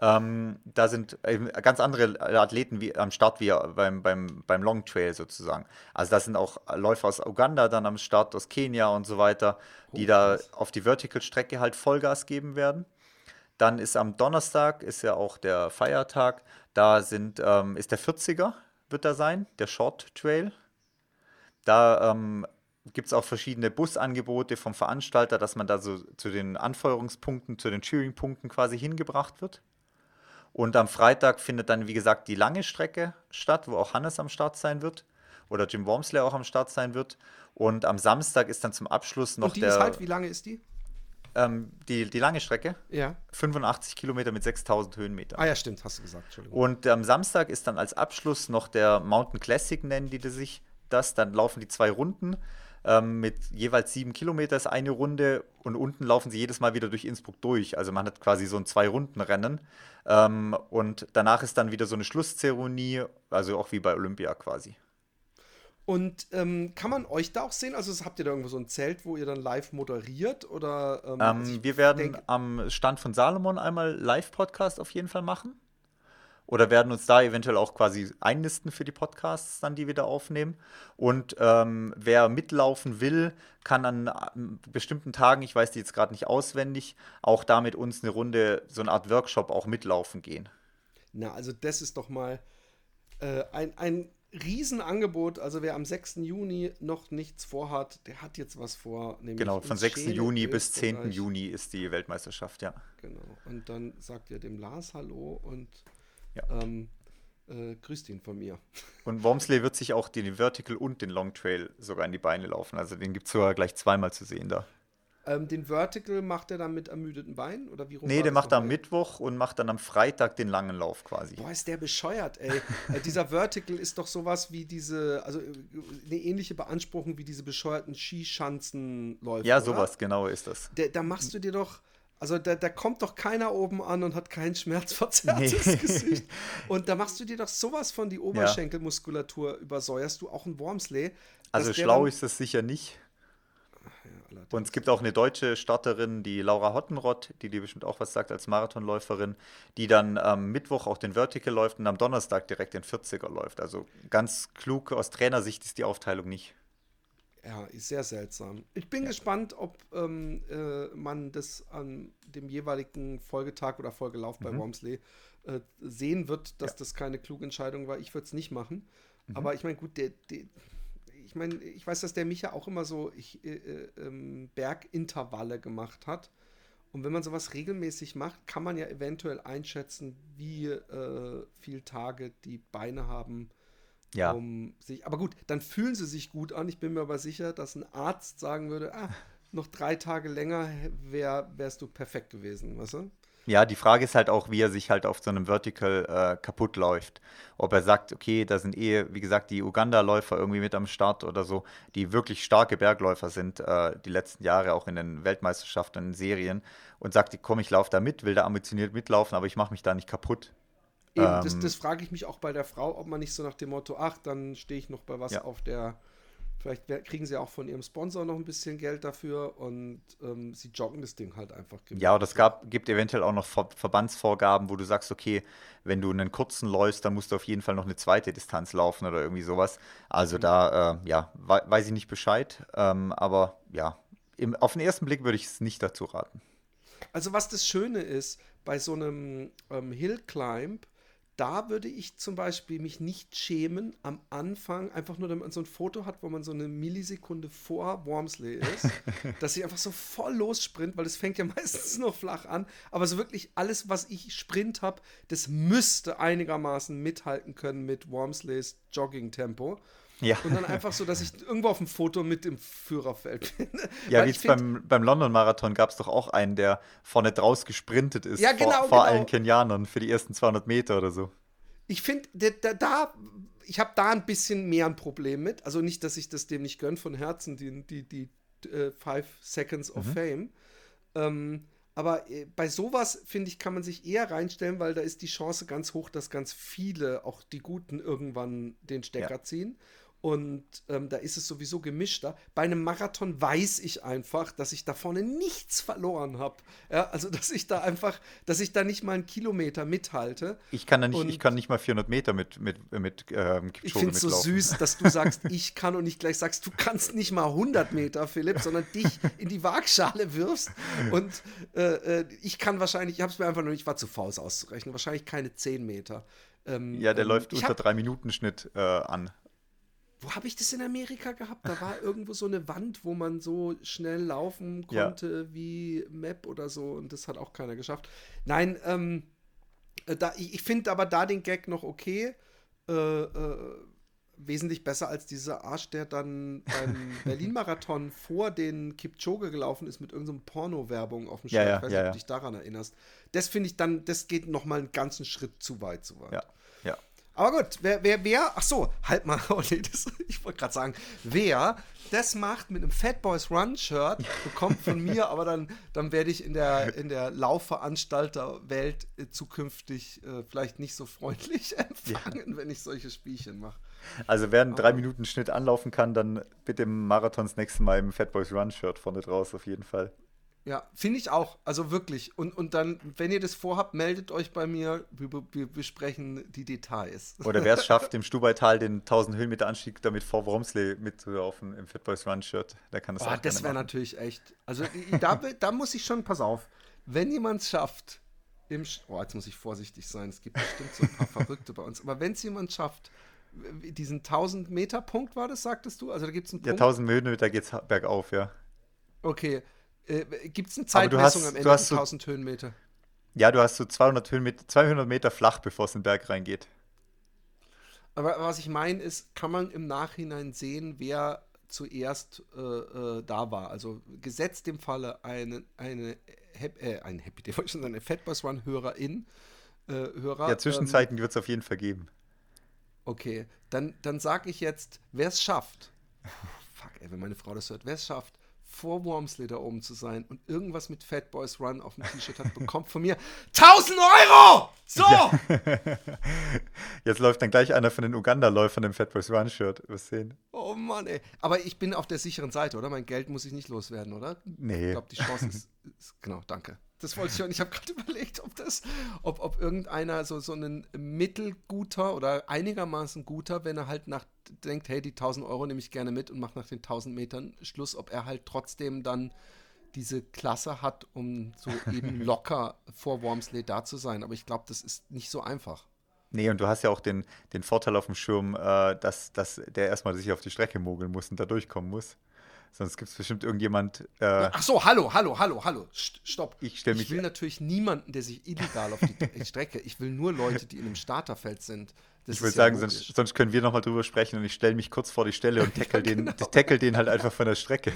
Speaker 2: Ähm, da sind ganz andere Athleten wie, am Start wie beim, beim, beim Long Trail sozusagen. Also da sind auch Läufer aus Uganda dann am Start, aus Kenia und so weiter, die oh, da auf die Vertical-Strecke halt Vollgas geben werden. Dann ist am Donnerstag, ist ja auch der Feiertag, da sind, ähm, ist der 40er, wird da sein, der Short Trail. Da ähm, gibt es auch verschiedene Busangebote vom Veranstalter, dass man da so zu den Anfeuerungspunkten, zu den Cheering-Punkten quasi hingebracht wird. Und am Freitag findet dann, wie gesagt, die lange Strecke statt, wo auch Hannes am Start sein wird. Oder Jim Wormsley auch am Start sein wird. Und am Samstag ist dann zum Abschluss noch Und
Speaker 1: die
Speaker 2: der.
Speaker 1: Ist halt, wie lange ist die?
Speaker 2: Ähm, die, die lange Strecke?
Speaker 1: Ja.
Speaker 2: 85 Kilometer mit 6000 Höhenmeter.
Speaker 1: Ah ja, stimmt, hast du gesagt.
Speaker 2: Entschuldigung. Und am Samstag ist dann als Abschluss noch der Mountain Classic, nennen die sich das. Dann laufen die zwei Runden ähm, mit jeweils sieben Kilometer ist eine Runde und unten laufen sie jedes Mal wieder durch Innsbruck durch. Also man hat quasi so ein Zwei-Runden-Rennen. Ähm, und danach ist dann wieder so eine Schlusszeremonie, also auch wie bei Olympia quasi.
Speaker 1: Und ähm, kann man euch da auch sehen? Also habt ihr da irgendwo so ein Zelt, wo ihr dann live moderiert? Oder,
Speaker 2: ähm, also wir werden am Stand von Salomon einmal Live-Podcast auf jeden Fall machen. Oder werden uns da eventuell auch quasi einnisten für die Podcasts dann, die wir da aufnehmen. Und ähm, wer mitlaufen will, kann an bestimmten Tagen, ich weiß die jetzt gerade nicht auswendig, auch da mit uns eine Runde, so eine Art Workshop auch mitlaufen gehen.
Speaker 1: Na, also das ist doch mal äh, ein, ein Riesenangebot. Also wer am 6. Juni noch nichts vorhat, der hat jetzt was vor.
Speaker 2: genau, von 6. Schäle Juni bis 10. Juni ist die Weltmeisterschaft, ja.
Speaker 1: Genau. Und dann sagt ihr dem Lars Hallo und ja. ähm, äh, grüßt ihn von mir.
Speaker 2: Und Wormsley wird sich auch den Vertical und den Long Trail sogar in die Beine laufen. Also den gibt es sogar gleich zweimal zu sehen da.
Speaker 1: Ähm, den Vertical macht er dann mit ermüdeten Beinen? Oder wie
Speaker 2: rum nee, der macht am Mittwoch und macht dann am Freitag den langen Lauf quasi.
Speaker 1: Boah, ist der bescheuert, ey. äh, dieser Vertical ist doch sowas wie diese, also äh, eine ähnliche Beanspruchung wie diese bescheuerten Skischanzenläufe.
Speaker 2: Ja, sowas, oder? genau ist das.
Speaker 1: Der, da machst du dir doch. Also da, da kommt doch keiner oben an und hat kein schmerzverzerrtes nee. Gesicht. Und da machst du dir doch sowas von die Oberschenkelmuskulatur ja. übersäuerst du auch ein Wormsley.
Speaker 2: Also schlau ist das sicher nicht. Und es gibt auch eine deutsche Starterin, die Laura Hottenrott, die dir bestimmt auch was sagt als Marathonläuferin, die dann am Mittwoch auch den Vertical läuft und am Donnerstag direkt den 40er läuft. Also ganz klug aus Trainersicht ist die Aufteilung nicht.
Speaker 1: Ja, ist sehr seltsam. Ich bin ja. gespannt, ob ähm, äh, man das an dem jeweiligen Folgetag oder Folgelauf bei mhm. Wormsley äh, sehen wird, dass ja. das keine kluge Entscheidung war. Ich würde es nicht machen. Mhm. Aber ich meine, gut, der, der ich meine, ich weiß, dass der Micha auch immer so ich, äh, äh, ähm, Bergintervalle gemacht hat. Und wenn man sowas regelmäßig macht, kann man ja eventuell einschätzen, wie äh, viele Tage die Beine haben.
Speaker 2: Ja.
Speaker 1: Um sich, aber gut, dann fühlen sie sich gut an. Ich bin mir aber sicher, dass ein Arzt sagen würde, ah, noch drei Tage länger wär, wärst du perfekt gewesen, weißt du?
Speaker 2: Ja, die Frage ist halt auch, wie er sich halt auf so einem Vertical äh, kaputt läuft. Ob er sagt, okay, da sind eh, wie gesagt, die Uganda-Läufer irgendwie mit am Start oder so, die wirklich starke Bergläufer sind, äh, die letzten Jahre auch in den Weltmeisterschaften, in Serien, und sagt, komm, ich laufe da mit, will da ambitioniert mitlaufen, aber ich mache mich da nicht kaputt.
Speaker 1: Eben, ähm, das, das frage ich mich auch bei der Frau, ob man nicht so nach dem Motto, ach, dann stehe ich noch bei was ja. auf der Vielleicht kriegen sie auch von ihrem Sponsor noch ein bisschen Geld dafür und ähm, sie joggen das Ding halt einfach.
Speaker 2: Ja, oder es gab, gibt eventuell auch noch Ver Verbandsvorgaben, wo du sagst, okay, wenn du einen kurzen läufst, dann musst du auf jeden Fall noch eine zweite Distanz laufen oder irgendwie sowas. Also mhm. da, äh, ja, we weiß ich nicht Bescheid. Ähm, aber ja, im, auf den ersten Blick würde ich es nicht dazu raten.
Speaker 1: Also was das Schöne ist, bei so einem ähm, Hill Climb, da würde ich zum Beispiel mich nicht schämen, am Anfang einfach nur, damit man so ein Foto hat, wo man so eine Millisekunde vor Wormsley ist, dass ich einfach so voll lossprint, weil es fängt ja meistens noch flach an. Aber so wirklich alles, was ich Sprint habe, das müsste einigermaßen mithalten können mit Wormsleys Jogging-Tempo. Ja. Und dann einfach so, dass ich irgendwo auf dem Foto mit im Führerfeld bin.
Speaker 2: Ja, wie beim, beim London-Marathon gab es doch auch einen, der vorne draus gesprintet ist ja, genau, vor, vor genau. allen Kenianern für die ersten 200 Meter oder so.
Speaker 1: Ich finde, da, da, ich habe da ein bisschen mehr ein Problem mit. Also nicht, dass ich das dem nicht gönne von Herzen, die, die, die äh, Five Seconds of mhm. Fame. Ähm, aber äh, bei sowas, finde ich, kann man sich eher reinstellen, weil da ist die Chance ganz hoch, dass ganz viele, auch die Guten, irgendwann den Stecker ja. ziehen. Und ähm, da ist es sowieso gemischter. Bei einem Marathon weiß ich einfach, dass ich da vorne nichts verloren habe. Ja, also dass ich da einfach, dass ich da nicht mal einen Kilometer mithalte.
Speaker 2: Ich kann da nicht, und ich kann nicht mal 400 Meter mit mit mit ähm,
Speaker 1: Ich finde es so süß, dass du sagst, ich kann und nicht gleich sagst, du kannst nicht mal 100 Meter, Philipp, sondern dich in die Waagschale wirfst. Und äh, äh, ich kann wahrscheinlich, ich habe es mir einfach noch nicht, war zu faul auszurechnen, wahrscheinlich keine 10 Meter.
Speaker 2: Ähm, ja, der ähm, läuft unter 3 Minuten Schnitt äh, an
Speaker 1: wo habe ich das in Amerika gehabt? Da war irgendwo so eine Wand, wo man so schnell laufen konnte ja. wie Map oder so und das hat auch keiner geschafft. Nein, ähm, äh, da, ich, ich finde aber da den Gag noch okay. Äh, äh, wesentlich besser als dieser Arsch, der dann beim Berlin-Marathon vor den Kipchoge gelaufen ist mit irgendeiner Porno-Werbung auf dem
Speaker 2: Shirt. Ja, ja,
Speaker 1: ich weiß
Speaker 2: nicht,
Speaker 1: ob du dich daran erinnerst. Das finde ich dann, das geht noch mal einen ganzen Schritt zu weit. Zu weit.
Speaker 2: Ja, ja.
Speaker 1: Aber gut, wer, wer, wer, ach so, halt mal, oh nee, das, ich wollte gerade sagen, wer das macht mit einem Fat Boys Run Shirt, bekommt von mir, aber dann, dann werde ich in der, in der Laufveranstalterwelt äh, zukünftig äh, vielleicht nicht so freundlich empfangen, ja. wenn ich solche Spielchen mache.
Speaker 2: Also wer einen 3-Minuten-Schnitt anlaufen kann, dann bitte im Marathon das nächste Mal im Fat Boys Run Shirt vorne draus auf jeden Fall.
Speaker 1: Ja, finde ich auch. Also wirklich. Und, und dann, wenn ihr das vorhabt, meldet euch bei mir. Wir, wir besprechen die Details.
Speaker 2: Oder wer es schafft, im Stubaital den 1000 Höhenmeter Anstieg damit vor Wormsley mitzulaufen im Fit Boys Run Shirt, der kann das oh, auch
Speaker 1: Das wäre natürlich echt. Also da, da muss ich schon, pass auf, wenn jemand es schafft, im, oh, jetzt muss ich vorsichtig sein, es gibt bestimmt so ein paar Verrückte bei uns, aber wenn es jemand schafft, diesen 1000 Meter Punkt war das, sagtest du? Also da gibt es einen
Speaker 2: Punkt. Ja, 1000 Höhenmeter geht es bergauf, ja.
Speaker 1: Okay, äh, Gibt es eine Zeitmessung hast, am Ende von 1000 so, Höhenmeter?
Speaker 2: Ja, du hast so 200, Höhenmeter, 200 Meter flach, bevor es in den Berg reingeht.
Speaker 1: Aber was ich meine ist, kann man im Nachhinein sehen, wer zuerst äh, äh, da war. Also gesetzt im Falle eine, eine, äh, ein Happy Day, schon eine Fatboys One Hörerin, äh, Hörer.
Speaker 2: Ja, Zwischenzeiten ähm, wird es auf jeden Fall geben.
Speaker 1: Okay, dann, dann sage ich jetzt, wer es schafft. Fuck, ey, wenn meine Frau das hört, wer es schafft, vor Wormsley da oben zu sein und irgendwas mit Fat Boys Run auf dem T-Shirt hat, bekommt von mir 1000 Euro! So! Ja.
Speaker 2: Jetzt läuft dann gleich einer von den Uganda-Läufern im Fat Boys Run-Shirt. sehen.
Speaker 1: Oh Mann, ey. Aber ich bin auf der sicheren Seite, oder? Mein Geld muss ich nicht loswerden, oder?
Speaker 2: Nee.
Speaker 1: Ich glaube, die Chance ist, ist, Genau, danke. Das wollte ich hören. Ich habe gerade überlegt, ob das, ob, ob irgendeiner so, so einen mittelguter oder einigermaßen guter, wenn er halt nach denkt, hey, die 1000 Euro nehme ich gerne mit und mache nach den 1000 Metern Schluss, ob er halt trotzdem dann diese Klasse hat, um so eben locker vor Wormsley da zu sein. Aber ich glaube, das ist nicht so einfach.
Speaker 2: Nee, und du hast ja auch den, den Vorteil auf dem Schirm, äh, dass, dass der erstmal sich auf die Strecke mogeln muss und da durchkommen muss. Sonst gibt es bestimmt irgendjemand.
Speaker 1: Äh, Ach so, hallo, hallo, hallo, hallo. Stopp.
Speaker 2: Ich, mich
Speaker 1: ich will natürlich niemanden, der sich illegal auf die Strecke. Ich will nur Leute, die in einem Starterfeld sind.
Speaker 2: Das ich würde sagen, ja sonst, sonst, können wir nochmal drüber sprechen und ich stelle mich kurz vor die Stelle und tackle, ja, genau. den, tackle den halt einfach von der Strecke.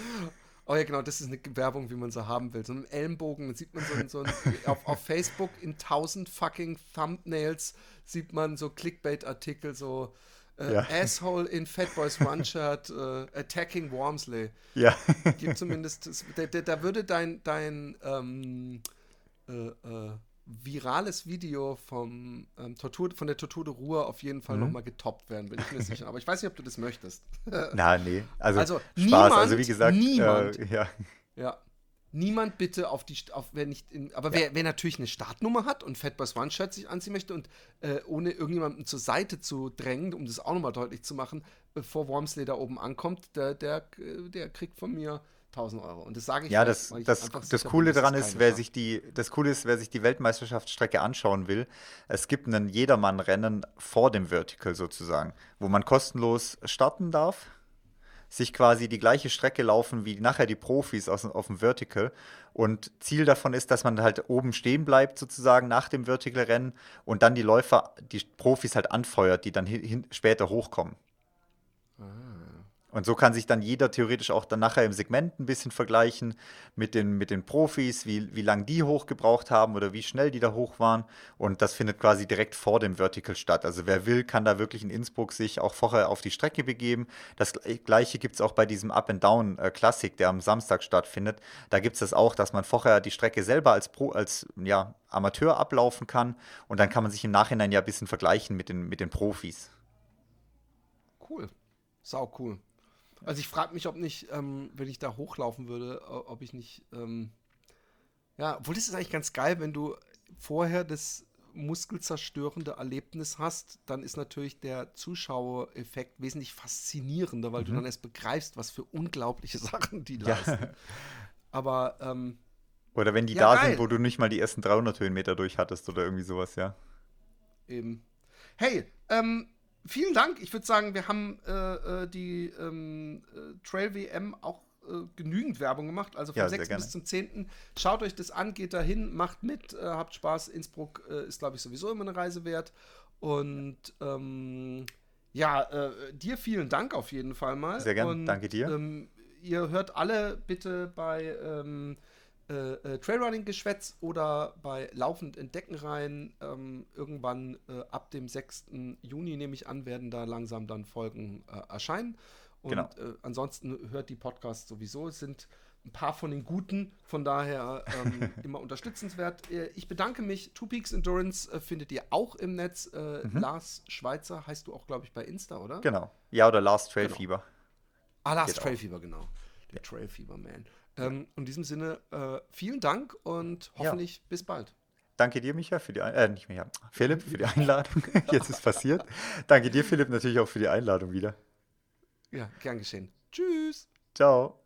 Speaker 1: Oh ja, genau, das ist eine Werbung, wie man sie haben will. So einen Ellenbogen, sieht man so, so ein, auf, auf Facebook in tausend fucking Thumbnails sieht man so Clickbait-Artikel, so äh, ja. Asshole in Fatboys One-Shirt uh, attacking Wormsley.
Speaker 2: Ja.
Speaker 1: Gibt zumindest, da, würde dein, dein ähm, äh, äh, virales Video vom, ähm, Tortur, von der Tortur de Ruhr auf jeden Fall mhm. nochmal getoppt werden, bin ich mir sicher. Aber ich weiß nicht, ob du das möchtest.
Speaker 2: Na, nee. Also,
Speaker 1: also
Speaker 2: Spaß.
Speaker 1: Niemand,
Speaker 2: also wie gesagt,
Speaker 1: niemand,
Speaker 2: äh, ja.
Speaker 1: ja niemand bitte auf die, auf, wer nicht, in, aber ja. wer, wer natürlich eine Startnummer hat und Fatboys One Shirt sich anziehen möchte und äh, ohne irgendjemanden zur Seite zu drängen, um das auch nochmal deutlich zu machen, bevor Wormsley da oben ankommt, der, der, der kriegt von mir 1000 Euro. Und das sage ich
Speaker 2: Ja, das, das, das Coole daran ist, wer sich die, das Coole ist, wer sich die Weltmeisterschaftsstrecke anschauen will, es gibt ein Jedermann-Rennen vor dem Vertical sozusagen, wo man kostenlos starten darf sich quasi die gleiche Strecke laufen wie nachher die Profis aus, auf dem Vertical. Und Ziel davon ist, dass man halt oben stehen bleibt, sozusagen nach dem Vertical-Rennen und dann die Läufer, die Profis halt anfeuert, die dann hin, später hochkommen. Ah. Und so kann sich dann jeder theoretisch auch dann nachher im Segment ein bisschen vergleichen mit den, mit den Profis, wie, wie lange die hochgebraucht haben oder wie schnell die da hoch waren. Und das findet quasi direkt vor dem Vertical statt. Also wer will, kann da wirklich in Innsbruck sich auch vorher auf die Strecke begeben. Das gleiche gibt es auch bei diesem Up and Down äh, der am Samstag stattfindet. Da gibt es das auch, dass man vorher die Strecke selber als Pro, als ja, Amateur ablaufen kann. Und dann kann man sich im Nachhinein ja ein bisschen vergleichen mit den, mit den Profis.
Speaker 1: Cool. Sau cool. Also ich frage mich, ob nicht, ähm, wenn ich da hochlaufen würde, ob ich nicht, ähm, ja, obwohl das ist eigentlich ganz geil, wenn du vorher das muskelzerstörende Erlebnis hast, dann ist natürlich der Zuschauereffekt wesentlich faszinierender, weil mhm. du dann erst begreifst, was für unglaubliche Sachen die leisten. Ja. Aber ähm,
Speaker 2: oder wenn die ja, da geil. sind, wo du nicht mal die ersten 300 Höhenmeter durch hattest oder irgendwie sowas, ja.
Speaker 1: Eben. Hey, ähm, vielen Dank. Ich würde sagen, wir haben äh, äh die ähm, äh, Trail WM auch äh, genügend Werbung gemacht. Also vom ja, 6. bis zum 10. Schaut euch das an, geht dahin, macht mit, äh, habt Spaß. Innsbruck ist, glaube ich, sowieso immer eine Reise wert. Und ähm, ja, dir vielen Dank auf jeden Fall mal.
Speaker 2: Sehr gerne, danke dir.
Speaker 1: Ähm, ihr hört alle bitte bei ähm, äh, äh, Trailrunning-Geschwätz oder bei Laufend Entdecken rein. Ähm, irgendwann äh, ab dem 6. Juni, nehme ich an, werden da langsam dann Folgen äh, erscheinen. Und
Speaker 2: Genau.
Speaker 1: äh, ansonsten hört die Podcasts sowieso. Es sind ein paar von den guten, von daher ähm, immer unterstützenswert. Äh, Ich bedanke mich. Two Peaks Endurance findet ihr auch im Netz. Äh, Lars Schweizer heißt du auch, glaube ich, bei Insta, oder?
Speaker 2: Genau. Ja, oder Last Trail
Speaker 1: Genau.
Speaker 2: Fieber.
Speaker 1: Ah, Lars. Trailfieber, genau. Der Trailfieber Man. Ähm, in diesem Sinne, äh, vielen Dank und hoffentlich bis bald.
Speaker 2: Danke dir, Micha, für die Ein äh, nicht Micha, Philipp, für die Einladung. Jetzt ist passiert. Danke dir, Philipp, natürlich auch für die Einladung wieder.
Speaker 1: Ja, gern geschehen. Tschüss.
Speaker 2: Ciao.